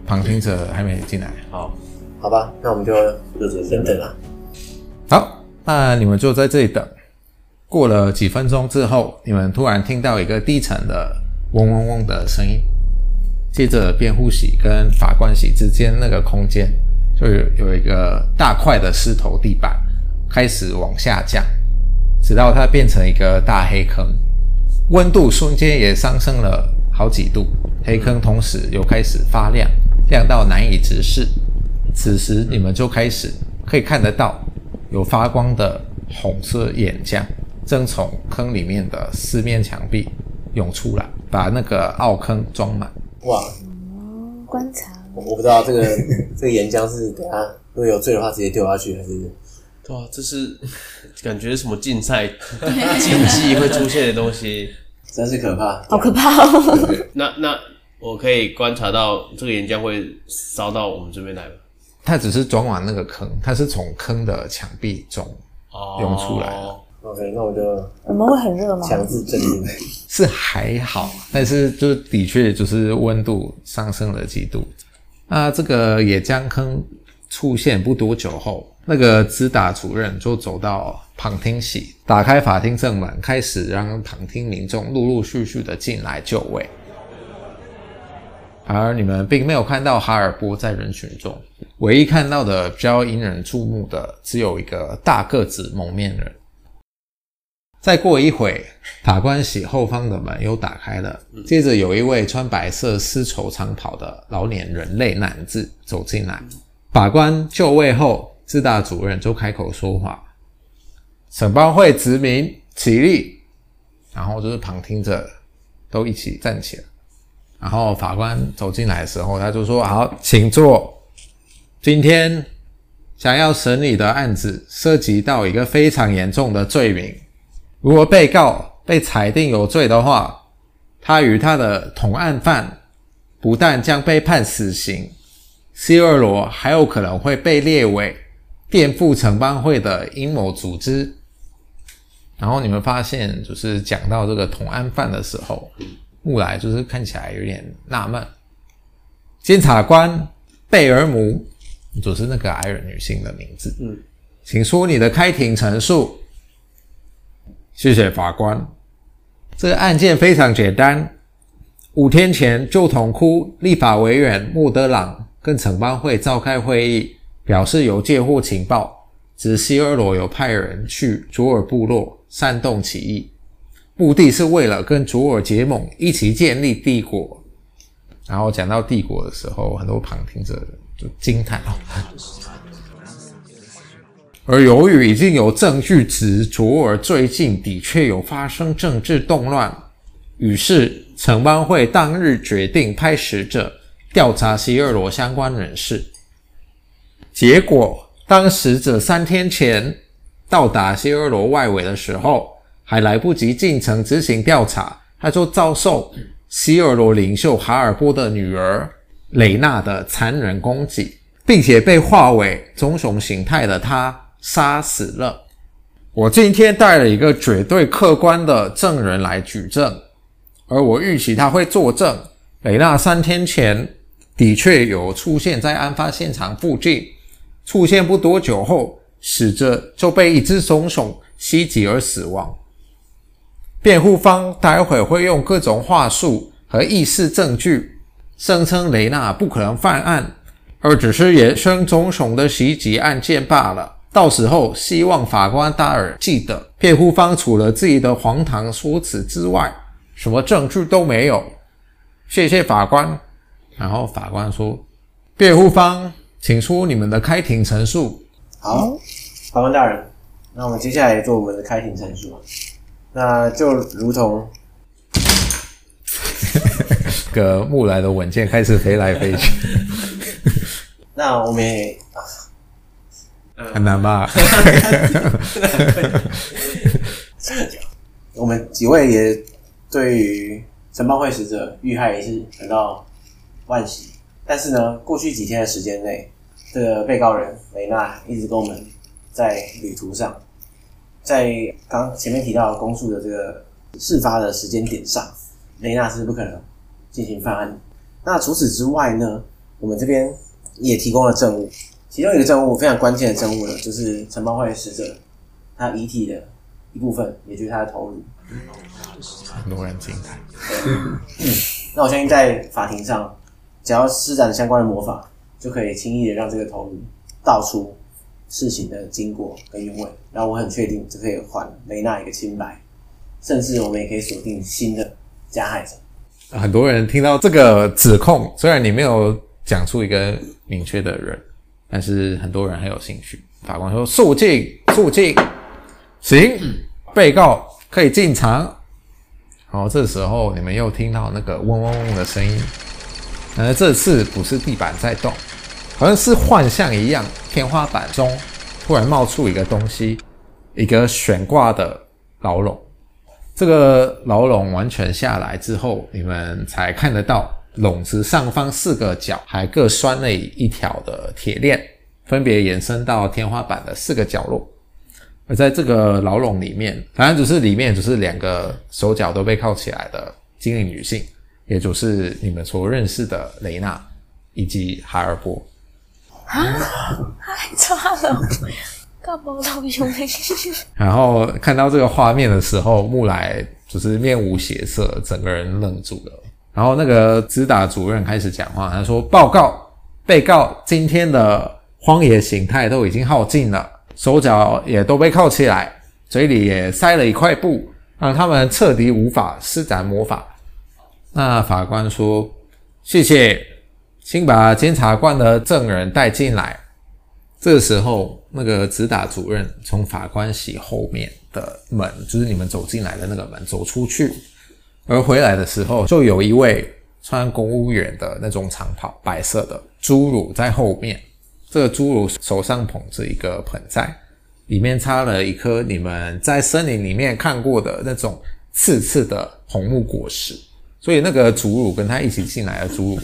旁听者还没进来。好，好吧，那我们就先等了。好。那你们就在这里等。过了几分钟之后，你们突然听到一个低沉的嗡嗡嗡的声音。接着，辩护席跟法官席之间那个空间就有有一个大块的石头地板开始往下降，直到它变成一个大黑坑，温度瞬间也上升了好几度。黑坑同时又开始发亮，亮到难以直视。此时，你们就开始可以看得到。有发光的红色岩浆正从坑里面的四面墙壁涌出来，把那个凹坑装满。哇！观察，我不知道这个 这个岩浆是等下如果有罪的话直接丢下去，还是？对啊，这是感觉什么竞赛 竞技会出现的东西，真是可怕，好可怕哦！那那我可以观察到这个岩浆会烧到我们这边来吗？它只是装往那个坑，它是从坑的墙壁中涌出来的。Oh. OK，那我就我们会很热吗？强制镇定是还好，但是就是的确就是温度上升了几度。那这个野江坑出现不多久后，那个兹达主任就走到旁听席，打开法庭正门，开始让旁听民众陆陆续续的进来就位。而你们并没有看到哈尔波在人群中，唯一看到的比较引人注目的，只有一个大个子蒙面人。再过一会，法官席后方的门又打开了，接着有一位穿白色丝绸长袍的老年人类男子走进来。法官就位后，兹达主任就开口说话：“审判会殖民起立。”然后就是旁听者都一起站起来。然后法官走进来的时候，他就说：“好，请坐。今天想要审理的案子涉及到一个非常严重的罪名。如果被告被裁定有罪的话，他与他的同案犯不但将被判死刑，C 二罗还有可能会被列为颠覆城邦会的阴谋组织。然后你们发现，就是讲到这个同案犯的时候。”木来就是看起来有点纳闷。监察官贝尔姆，就是那个矮人女性的名字。嗯，请说你的开庭陈述。谢谢法官。这个案件非常简单。五天前，旧铜窟立法委员莫德朗跟城邦会召开会议，表示有接获情报，指西尔罗有派人去卓尔部落煽动起义，目的是为了跟卓尔结盟，一起建立帝国。然后讲到帝国的时候，很多旁听者就惊叹哦。而由于已经有证据指卓尔最近的确有发生政治动乱，于是城邦会当日决定派使者调查西尔罗相关人士。结果，当使者三天前到达西尔罗外围的时候，还来不及进城执行调查，他就遭受。西尔罗领袖哈尔波的女儿雷娜的残忍攻击，并且被化为棕熊形态的他杀死了。我今天带了一个绝对客观的证人来举证，而我预期他会作证。雷娜三天前的确有出现在案发现场附近，出现不多久后，死者就被一只棕熊袭击而死亡。辩护方待会会用各种话术和意识证据，声称雷娜不可能犯案，而只是野生棕熊的袭击案件罢了。到时候，希望法官大人记得，辩护方除了自己的荒唐说辞之外，什么证据都没有。谢谢法官。然后法官说：“辩护方，请出你们的开庭陈述。”好，法官大人，那我们接下来做我们的开庭陈述。那就如同，个木来的文件开始飞来飞去。那我们也很难吧？我们几位也对于城邦会使者遇害也是感到惋惜。但是呢，过去几天的时间内，这个被告人雷娜一直跟我们在旅途上。在刚前面提到公诉的这个事发的时间点上，雷娜是不可能进行犯案。那除此之外呢，我们这边也提供了证物，其中一个证物非常关键的证物呢，就是城邦会使者他遗体的一部分，也就是他的头颅。很多人惊叹。那我相信在法庭上，只要施展相关的魔法，就可以轻易的让这个头颅道出事情的经过跟原委，然后我很确定这可以还雷娜一个清白，甚至我们也可以锁定新的加害者。很多人听到这个指控，虽然你没有讲出一个明确的人，但是很多人很有兴趣。法官说：“肃静，肃静，行，被告可以进场。”好这时候你们又听到那个嗡嗡嗡的声音，而这次不是地板在动。好像是幻象一样，天花板中突然冒出一个东西，一个悬挂的牢笼。这个牢笼完全下来之后，你们才看得到笼子上方四个角还各拴了一条的铁链，分别延伸到天花板的四个角落。而在这个牢笼里面，反正就是里面就是两个手脚都被铐起来的精灵女性，也就是你们所认识的雷娜以及哈尔波。啊！太差了，大包都用力。然后看到这个画面的时候，木来就是面无血色，整个人愣住了。然后那个指导主任开始讲话，他说：“报告，被告今天的荒野形态都已经耗尽了，手脚也都被铐起来，嘴里也塞了一块布，让他们彻底无法施展魔法。”那法官说：“谢谢。”请把监察官的证人带进来。这时候，那个指导主任从法官席后面的门，就是你们走进来的那个门走出去，而回来的时候，就有一位穿公务员的那种长袍，白色的侏儒在后面。这个侏儒手上捧着一个盆栽，里面插了一颗你们在森林里面看过的那种刺刺的红木果实。所以，那个侏儒跟他一起进来的侏儒。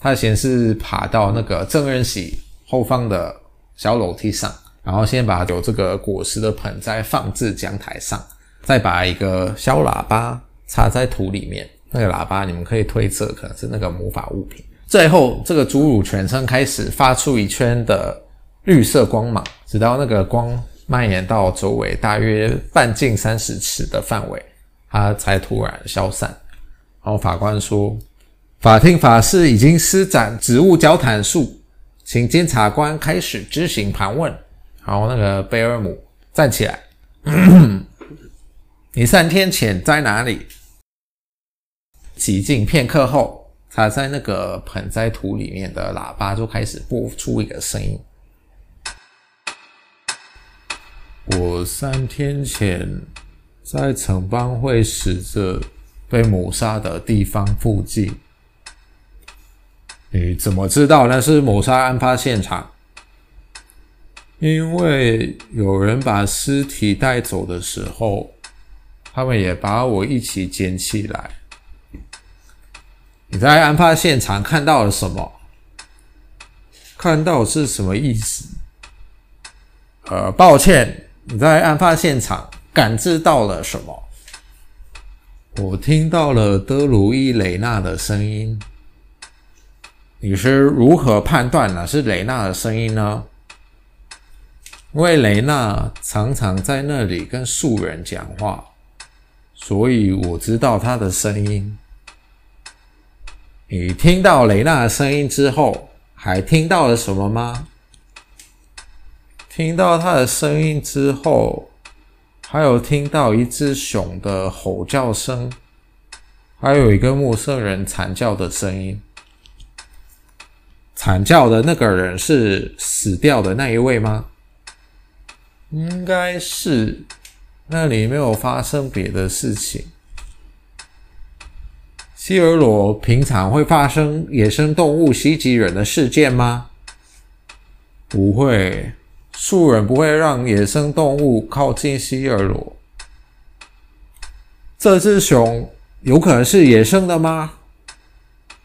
他先是爬到那个正人喜后方的小楼梯上，然后先把有这个果实的盆栽放置讲台上，再把一个小喇叭插在土里面，那个喇叭，你们可以推测可能是那个魔法物品。最后，这个侏儒全身开始发出一圈的绿色光芒，直到那个光蔓延到周围大约半径三十尺的范围，它才突然消散。然后法官说：“法庭法师已经施展植物交谈术，请监察官开始执行盘问。”然后那个贝尔姆站起来。你三天前在哪里？洗净片刻后，他在那个盆栽土里面的喇叭就开始播出一个声音。我三天前在城邦会使者被谋杀的地方附近。你怎么知道那是谋杀案发现场？因为有人把尸体带走的时候。他们也把我一起捡起来。你在案发现场看到了什么？看到是什么意思？呃，抱歉，你在案发现场感知到了什么？我听到了德鲁伊·雷纳的声音。你是如何判断那是雷纳的声音呢？因为雷纳常常在那里跟树人讲话。所以我知道他的声音。你听到雷娜的声音之后，还听到了什么吗？听到他的声音之后，还有听到一只熊的吼叫声，还有一个陌生人惨叫的声音。惨叫的那个人是死掉的那一位吗？应该是。那里没有发生别的事情。希尔罗平常会发生野生动物袭击人的事件吗？不会，树人不会让野生动物靠近希尔罗。这只熊有可能是野生的吗？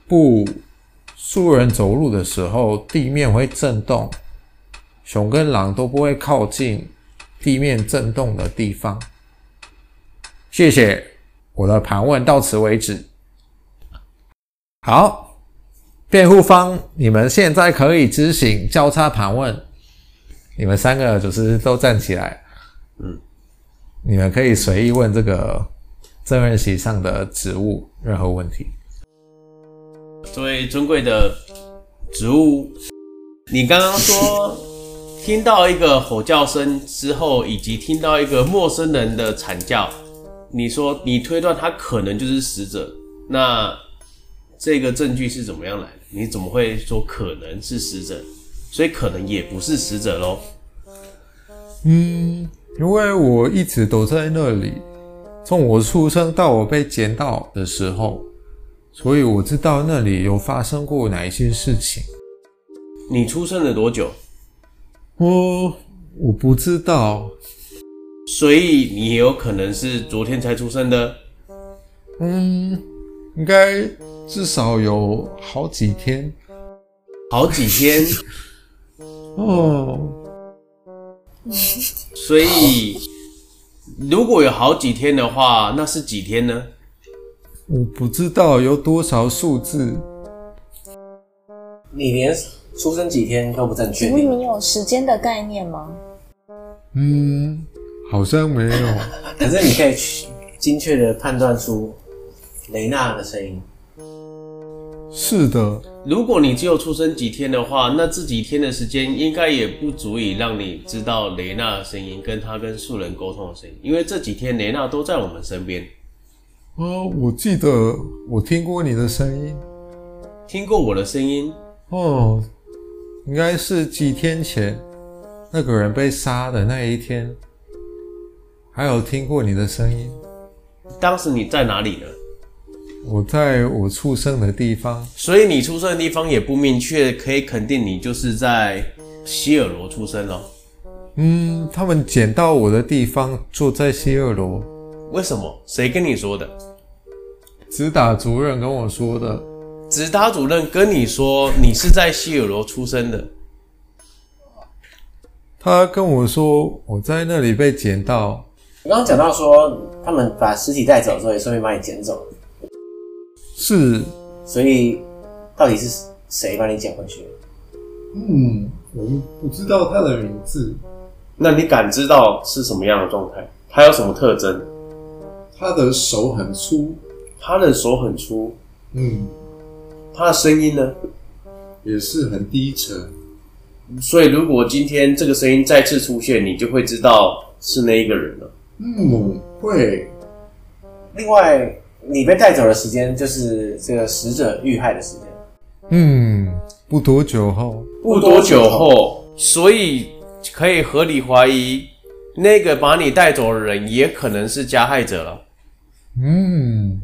不，树人走路的时候地面会震动，熊跟狼都不会靠近。地面震动的地方。谢谢，我的盘问到此为止。好，辩护方，你们现在可以执行交叉盘问。你们三个就是都站起来。嗯，你们可以随意问这个证人席上的职务任何问题。作为尊贵的职务，你刚刚说。听到一个吼叫声之后，以及听到一个陌生人的惨叫，你说你推断他可能就是死者，那这个证据是怎么样来的？你怎么会说可能是死者？所以可能也不是死者喽？嗯，因为我一直都在那里，从我出生到我被捡到的时候，所以我知道那里有发生过哪一些事情。你出生了多久？我我不知道，所以你也有可能是昨天才出生的。嗯，应该至少有好几天，好几天。哦，所以如果有好几天的话，那是几天呢？我不知道有多少数字。你连出生几天都不正确。请问你有时间的概念吗？嗯，好像没有。可是你可以精确的判断出雷娜的声音。是的。如果你只有出生几天的话，那这几天的时间应该也不足以让你知道雷娜的声音，跟他跟树人沟通的声音，因为这几天雷娜都在我们身边。啊，我记得我听过你的声音。听过我的声音？哦。应该是几天前那个人被杀的那一天，还有听过你的声音。当时你在哪里呢？我在我出生的地方。所以你出生的地方也不明确，可以肯定你就是在希尔罗出生咯。嗯，他们捡到我的地方就在希尔罗。为什么？谁跟你说的？直达主任跟我说的。直达主任跟你说，你是在希尔罗出生的。他跟我说，我在那里被捡到。我刚刚讲到说，他们把尸体带走之后，也顺便把你捡走了。是，所以到底是谁把你捡回去？嗯，我不知道他的名字。那你感知到是什么样的状态？他有什么特征？他的手很粗，他的手很粗。嗯，他的声音呢？也是很低沉。所以，如果今天这个声音再次出现，你就会知道是那一个人了。嗯，会。另外，你被带走的时间就是这个死者遇害的时间。嗯，不多久后。不多久后，所以可以合理怀疑，那个把你带走的人也可能是加害者了。嗯，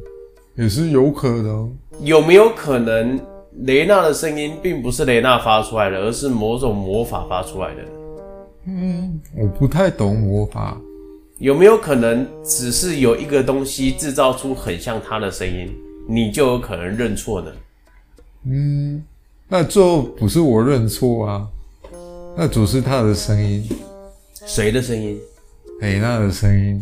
也是有可能。有没有可能？雷娜的声音并不是雷娜发出来的，而是某种魔法发出来的。嗯，我不太懂魔法。有没有可能只是有一个东西制造出很像他的声音，你就有可能认错呢？嗯，那就不是我认错啊，那只是他的声音。谁的声音？雷娜的声音。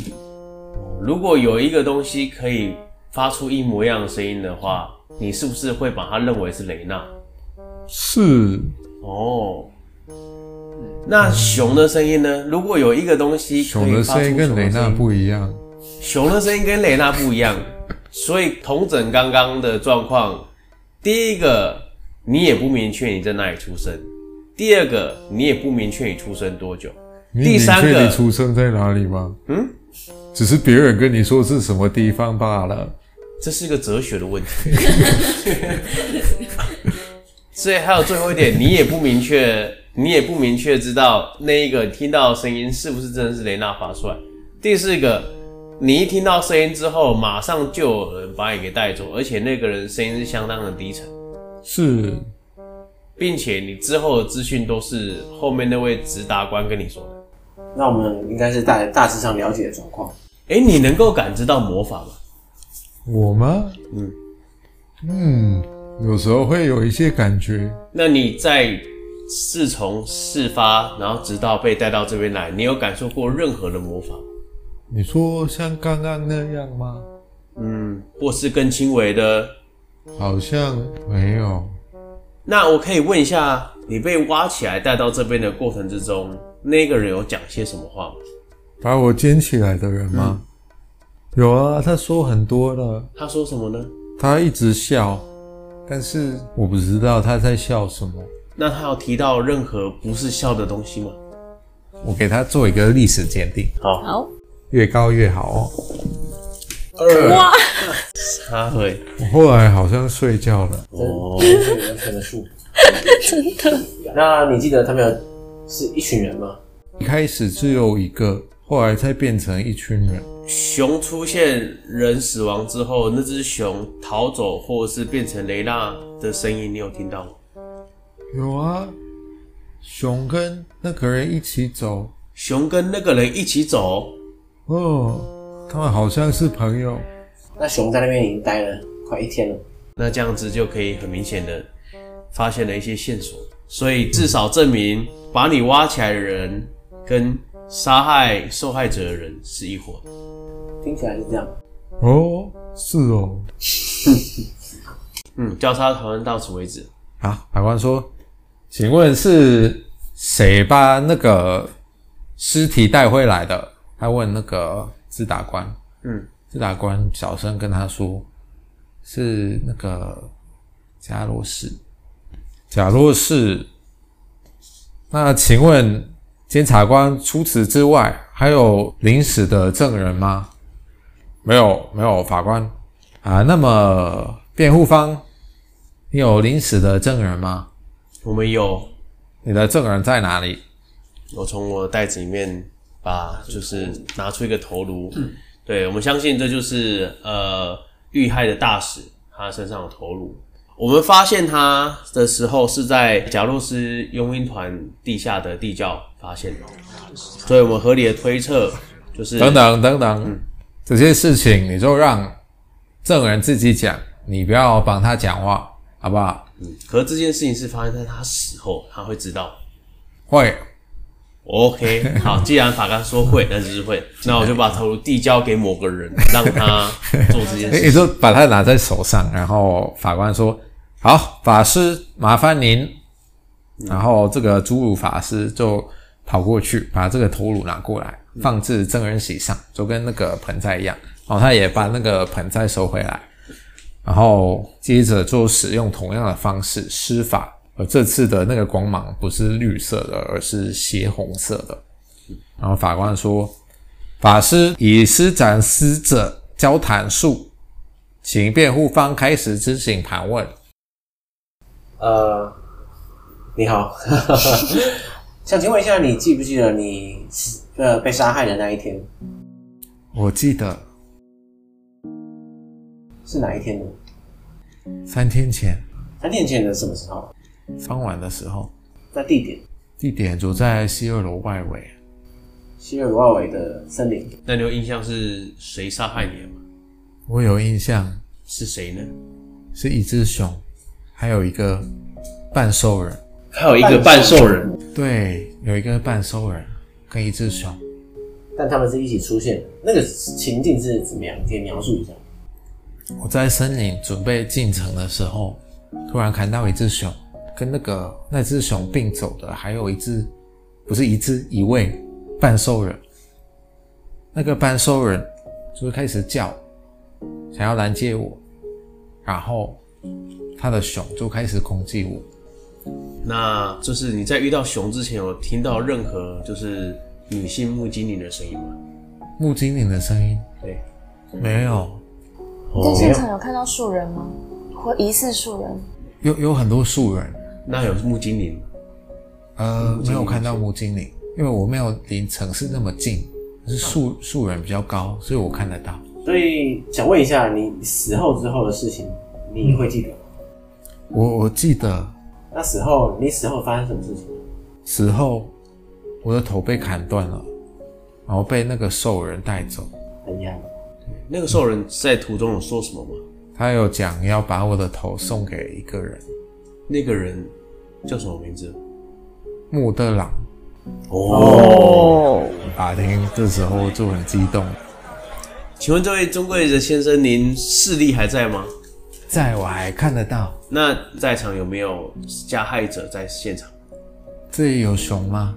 如果有一个东西可以发出一模一样的声音的话。你是不是会把它认为是雷娜？是哦。那熊的声音呢？如果有一个东西熊的声音，跟雷娜不一样。熊的声音跟雷娜不一样，所以同整刚刚的状况。第一个，你也不明确你在哪里出生；第二个，你也不明确你出生多久；第三个，你出生在哪里吗？嗯，只是别人跟你说是什么地方罢了。这是一个哲学的问题，所以还有最后一点，你也不明确，你也不明确知道那一个听到声音是不是真的是雷娜发出来。第四个，你一听到声音之后，马上就有人把你给带走，而且那个人声音是相当的低沉，是，并且你之后的资讯都是后面那位直达官跟你说的。那我们应该是大大致上了解的状况。诶，你能够感知到魔法吗？我吗？嗯嗯，有时候会有一些感觉。那你在自从事发，然后直到被带到这边来，你有感受过任何的魔法？你说像刚刚那样吗？嗯，或是更轻微的？好像没有。那我可以问一下，你被挖起来带到这边的过程之中，那个人有讲些什么话吗？把我捡起来的人吗？嗯有啊，他说很多的。他说什么呢？他一直笑，但是我不知道他在笑什么。那他有提到任何不是笑的东西吗？我给他做一个历史鉴定。好，好，越高越好哦。二哇，他会。我后来好像睡觉了。哦，完全的数。真的。那你记得他们有是一群人吗？一开始只有一个，后来才变成一群人。熊出现，人死亡之后，那只熊逃走，或者是变成雷娜的声音，你有听到吗？有啊，熊跟那个人一起走。熊跟那个人一起走？哦，他们好像是朋友。那熊在那边已经待了快一天了。那这样子就可以很明显的发现了一些线索，所以至少证明把你挖起来的人跟杀害受害者的人是一伙。听起来是这样。哦，是哦。嗯，交叉讨论到此为止。好，法官说，请问是谁把那个尸体带回来的？他问那个自打官。嗯，自打官小声跟他说，是那个贾罗士。贾罗士。那请问检察官，除此之外还有临时的证人吗？没有，没有，法官啊。那么辩护方，你有临时的证人吗？我们有。你的证人在哪里？我从我的袋子里面把，就是拿出一个头颅。嗯。对，我们相信这就是呃遇害的大使他身上的头颅。我们发现他的时候是在贾洛斯佣兵团地下的地窖发现的，所以我们合理的推测就是等等等等。嗯这些事情你就让证人自己讲，你不要帮他讲话，好不好？嗯。可是这件事情是发生在他死后，他会知道。会。OK，好，既然法官说会，那就是会。那我就把头颅递交给某个人，让他做这件事。也就把它拿在手上，然后法官说：“好，法师，麻烦您。”然后这个侏儒法师就跑过去，把这个头颅拿过来，放置证人席上，就跟那个盆栽一样。然后他也把那个盆栽收回来，然后接着就使用同样的方式施法。而这次的那个光芒不是绿色的，而是血红色的。然后法官说：“法师以施展死者交谈术，请辩护方开始执行盘问。”呃，你好，想请问一下，你记不记得你呃被杀害的那一天？我记得是哪一天呢？三天前。三天前的什么时候？傍晚的时候，在地点，地点就在西二楼外围，西二楼外围的森林。那你有印象是谁杀害你的吗？我有印象，是谁呢？是一只熊，还有一个半兽人，还有一个半兽人。对，有一个半兽人跟一只熊，但他们是一起出现的。那个情境是怎么样？可以描述一下。我在森林准备进城的时候，突然看到一只熊。跟那个那只熊并走的，还有一只，不是一只，一位半兽人。那个半兽人就会开始叫，想要拦截我，然后他的熊就开始攻击我。那就是你在遇到熊之前，有听到任何就是女性木精灵的声音吗？木精灵的声音？对，没有。在现场有看到树人吗？或疑似树人？有有很多树人。那有木精灵吗？呃，没有看到木精灵，因为我没有离城市那么近，是树树人比较高，所以我看得到。所以想问一下，你死后之后的事情，你会记得吗？我我记得。那死后，你死后发生什么事情？死后，我的头被砍断了，然后被那个兽人带走。很遗憾。那个兽人在途中有说什么吗？他有讲要把我的头送给一个人。那个人叫什么名字？穆德朗。哦，法庭这时候就很激动。请问这位尊贵的先生，您视力还在吗？在，我还看得到。那在场有没有加害者在现场？这里有熊吗？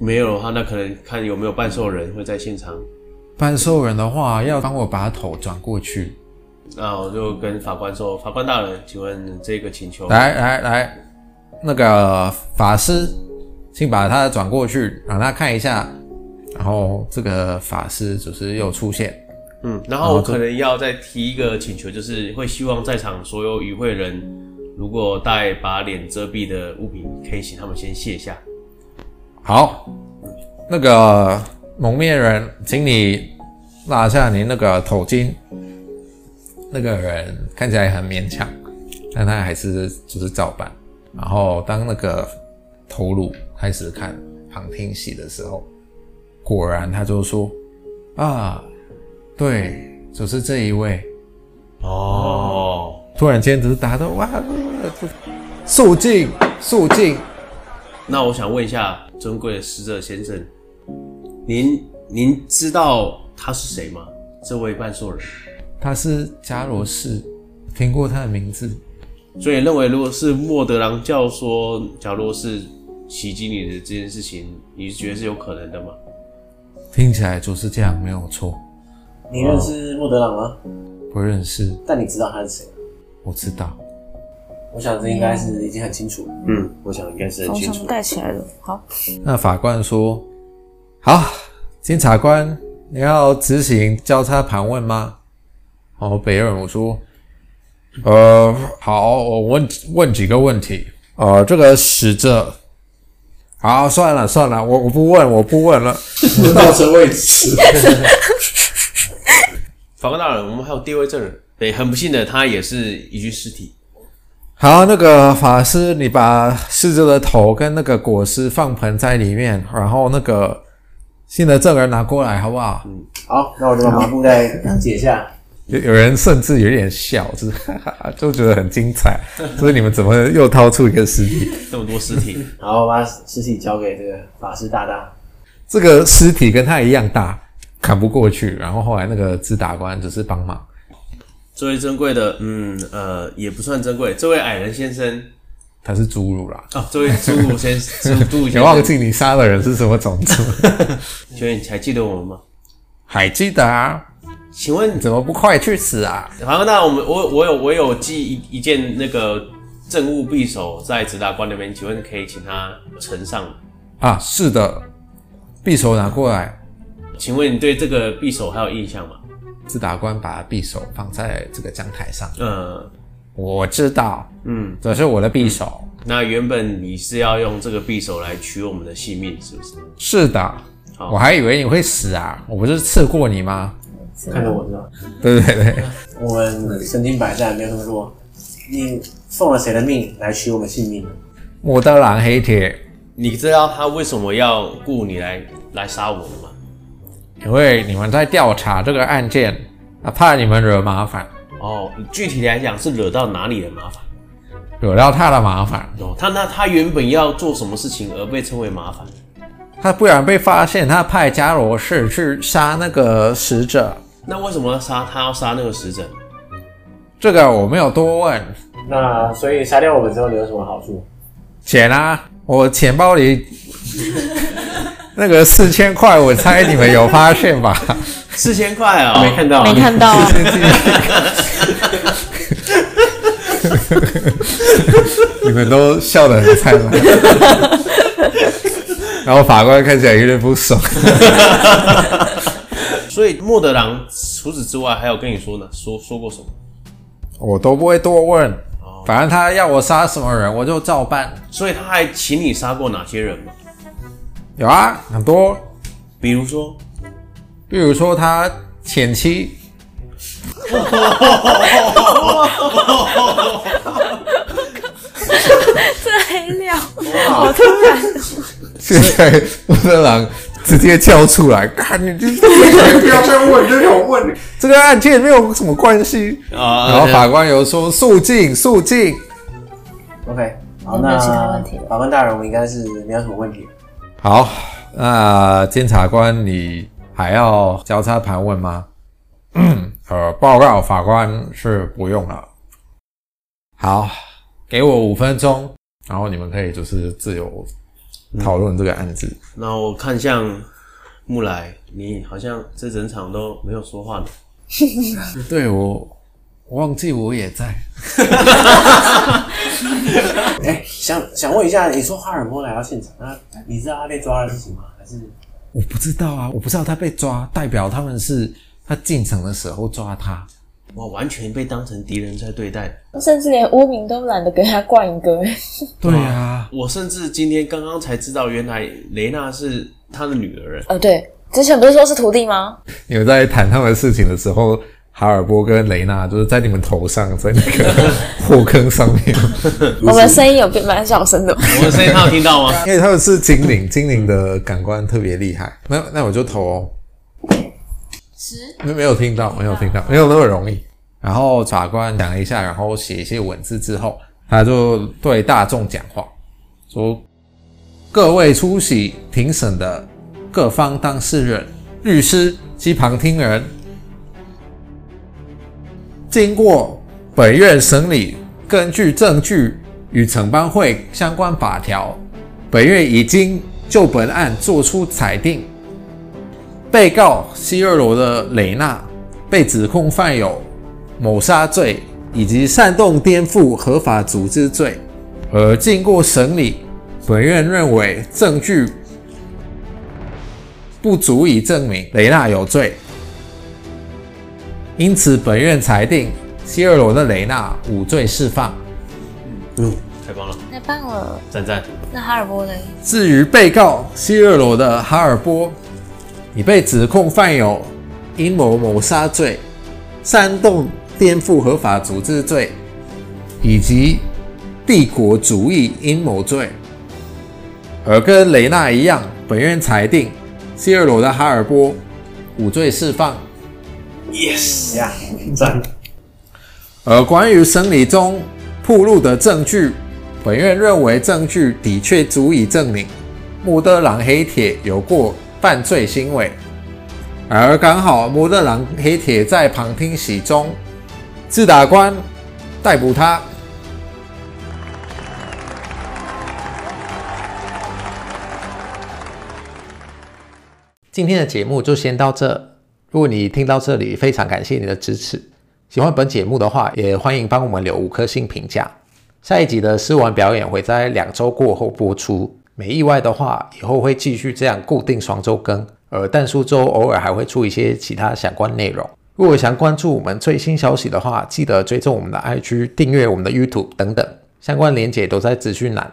没有的话，那可能看有没有半兽人会在现场。半兽人的话，要帮我把头转过去。那我就跟法官说：“法官大人，请问这个请求……来来来，那个法师，请把他转过去，让他看一下。然后这个法师就是又出现，嗯，然后我可能要再提一个请求，就是会希望在场所有与会人，如果带把脸遮蔽的物品，可以请他们先卸下。好，那个蒙面人，请你拉下你那个头巾。”那个人看起来很勉强，但他还是就是照办。然后当那个头颅开始看旁听席的时候，果然他就说：“啊，对，就是这一位。”哦，突然间只是打到哇，肃静，肃静。那我想问一下尊贵的死者先生，您您知道他是谁吗？这位半兽人。他是加罗士，听过他的名字，所以认为如果是莫德朗教说加罗士袭击你的这件事情，你觉得是有可能的吗？听起来就是这样，没有错。你认识莫德朗吗？不认识。但你知道他是谁？我知道。我想这应该是已经很清楚了。嗯，我想应该是很清楚。盖起来了。好。那法官说：“好，检察官，你要执行交叉盘问吗？”哦，北人，我说，呃，好，我问问几个问题。呃，这个死者，好，算了算了，我我不问，我不问了，到此为止。法官大人，我们还有第二位证人，对，很不幸的，他也是一具尸体。好，那个法师，你把死者的头跟那个果实放盆在里面，然后那个新的证人拿过来，好不好？嗯，好，那我就把麻布再解下。有有人甚至有点笑，就是哈哈，就觉得很精彩。所以你们怎么又掏出一个尸体？这么多尸体，然后把尸体交给这个法师大大。这个尸体跟他一样大，砍不过去。然后后来那个支打官只是帮忙。这位珍贵的，嗯呃，也不算珍贵。这位矮人先生，他是侏儒啦。啊，这位侏儒先生，侏儒先生，你忘记你杀的人是什么种族？请问你还记得我们吗？还记得啊。请问怎么不快去死啊？好，那我们我我有我有寄一一件那个政务匕首在直达官那边，请问可以请他呈上啊？是的，匕首拿过来。请问你对这个匕首还有印象吗？直达官把匕首放在这个讲台上。嗯，我知道。嗯，这是我的匕首。嗯。那原本你是要用这个匕首来取我们的性命，是不是？是的。我还以为你会死啊！我不是刺过你吗？看着我是吧？对对对，我们身经百战，没有那么弱。你奉了谁的命来取我们性命？莫德兰黑铁，你知道他为什么要雇你来来杀我们吗？因为你们在调查这个案件，他怕你们惹麻烦。哦，具体来讲是惹到哪里的麻烦？惹到他的麻烦。哦，他那他原本要做什么事情而被称为麻烦？他不然被发现，他派伽罗士去杀那个使者。那为什么要杀他？要杀那个使者？这个我没有多问。那所以杀掉我们之后，你有什么好处？钱啊！我钱包里 那个四千块，我猜你们有发现吧？四千块啊，没看到，没看到。你们都笑得很灿烂。然后法官看起来有点不爽。所以莫德朗除此之外还有跟你说呢？说说过什么？我都不会多问，反正他要我杀什么人，我就照办。所以他还请你杀过哪些人吗？有啊，很多。比如说，比如说他前妻。这黑料，好突然！现在莫德朗直接叫出来，看你这，不要再问，这有问，这个案件没有什么关系啊。然后法官有说肃静，肃静。OK，好，那其他问题法官大人，我应该是没有什么问题。好，那监察官，你还要交叉盘问吗？呃，报告法官是不用了。好。给我五分钟，然后你们可以就是自由讨论这个案子。嗯、那我看向木来，你好像这整场都没有说话呢。对，我忘记我也在。哎，想想问一下，你说哈尔波来到现场，那你知道他被抓的事情吗？还是我不知道啊，我不知道他被抓，代表他们是他进城的时候抓他。我完全被当成敌人在对待，甚至连污名都懒得给他冠一个。对啊，我甚至今天刚刚才知道，原来雷娜是他的女儿。呃，对，之前不是说是徒弟吗？你们在谈他们的事情的时候，哈尔波跟雷娜就是在你们头上，在那个 火坑上面。我们声音有变蛮小声的，我们声音他有听到吗？因为他们是精灵，精灵的感官特别厉害。那那我就投哦。没没有听到，没有听到，没有那么容易。然后法官讲了一下，然后写一些文字之后，他就对大众讲话，说：“各位出席庭审的各方当事人、律师及旁听人，经过本院审理，根据证据与承办会相关法条，本院已经就本案作出裁定。”被告西二罗的雷娜被指控犯有谋杀罪以及煽动颠覆合法组织罪，而经过审理，本院认为证据不足以证明雷娜有罪，因此本院裁定西二罗的雷娜无罪释放。嗯，太棒了，太棒了，赞赞。那哈尔波呢？至于被告西二罗的哈尔波。已被指控犯有阴谋谋杀罪、煽动颠覆合法组织罪以及帝国主义阴谋罪，而跟雷娜一样，本院裁定西尔罗的哈尔波无罪释放。Yes 呀，赞。而关于审理中暴露的证据，本院认为证据的确足以证明穆德朗黑铁有过。犯罪行为，而刚好摩勒狼黑铁在旁听席中，自打官逮捕他。今天的节目就先到这。如果你听到这里，非常感谢你的支持。喜欢本节目的话，也欢迎帮我们留五颗星评价。下一集的试玩表演会在两周过后播出。没意外的话，以后会继续这样固定双周更，而但书周偶尔还会出一些其他相关内容。如果想关注我们最新消息的话，记得追踪我们的 IG，订阅我们的 YouTube 等等，相关链接都在资讯栏。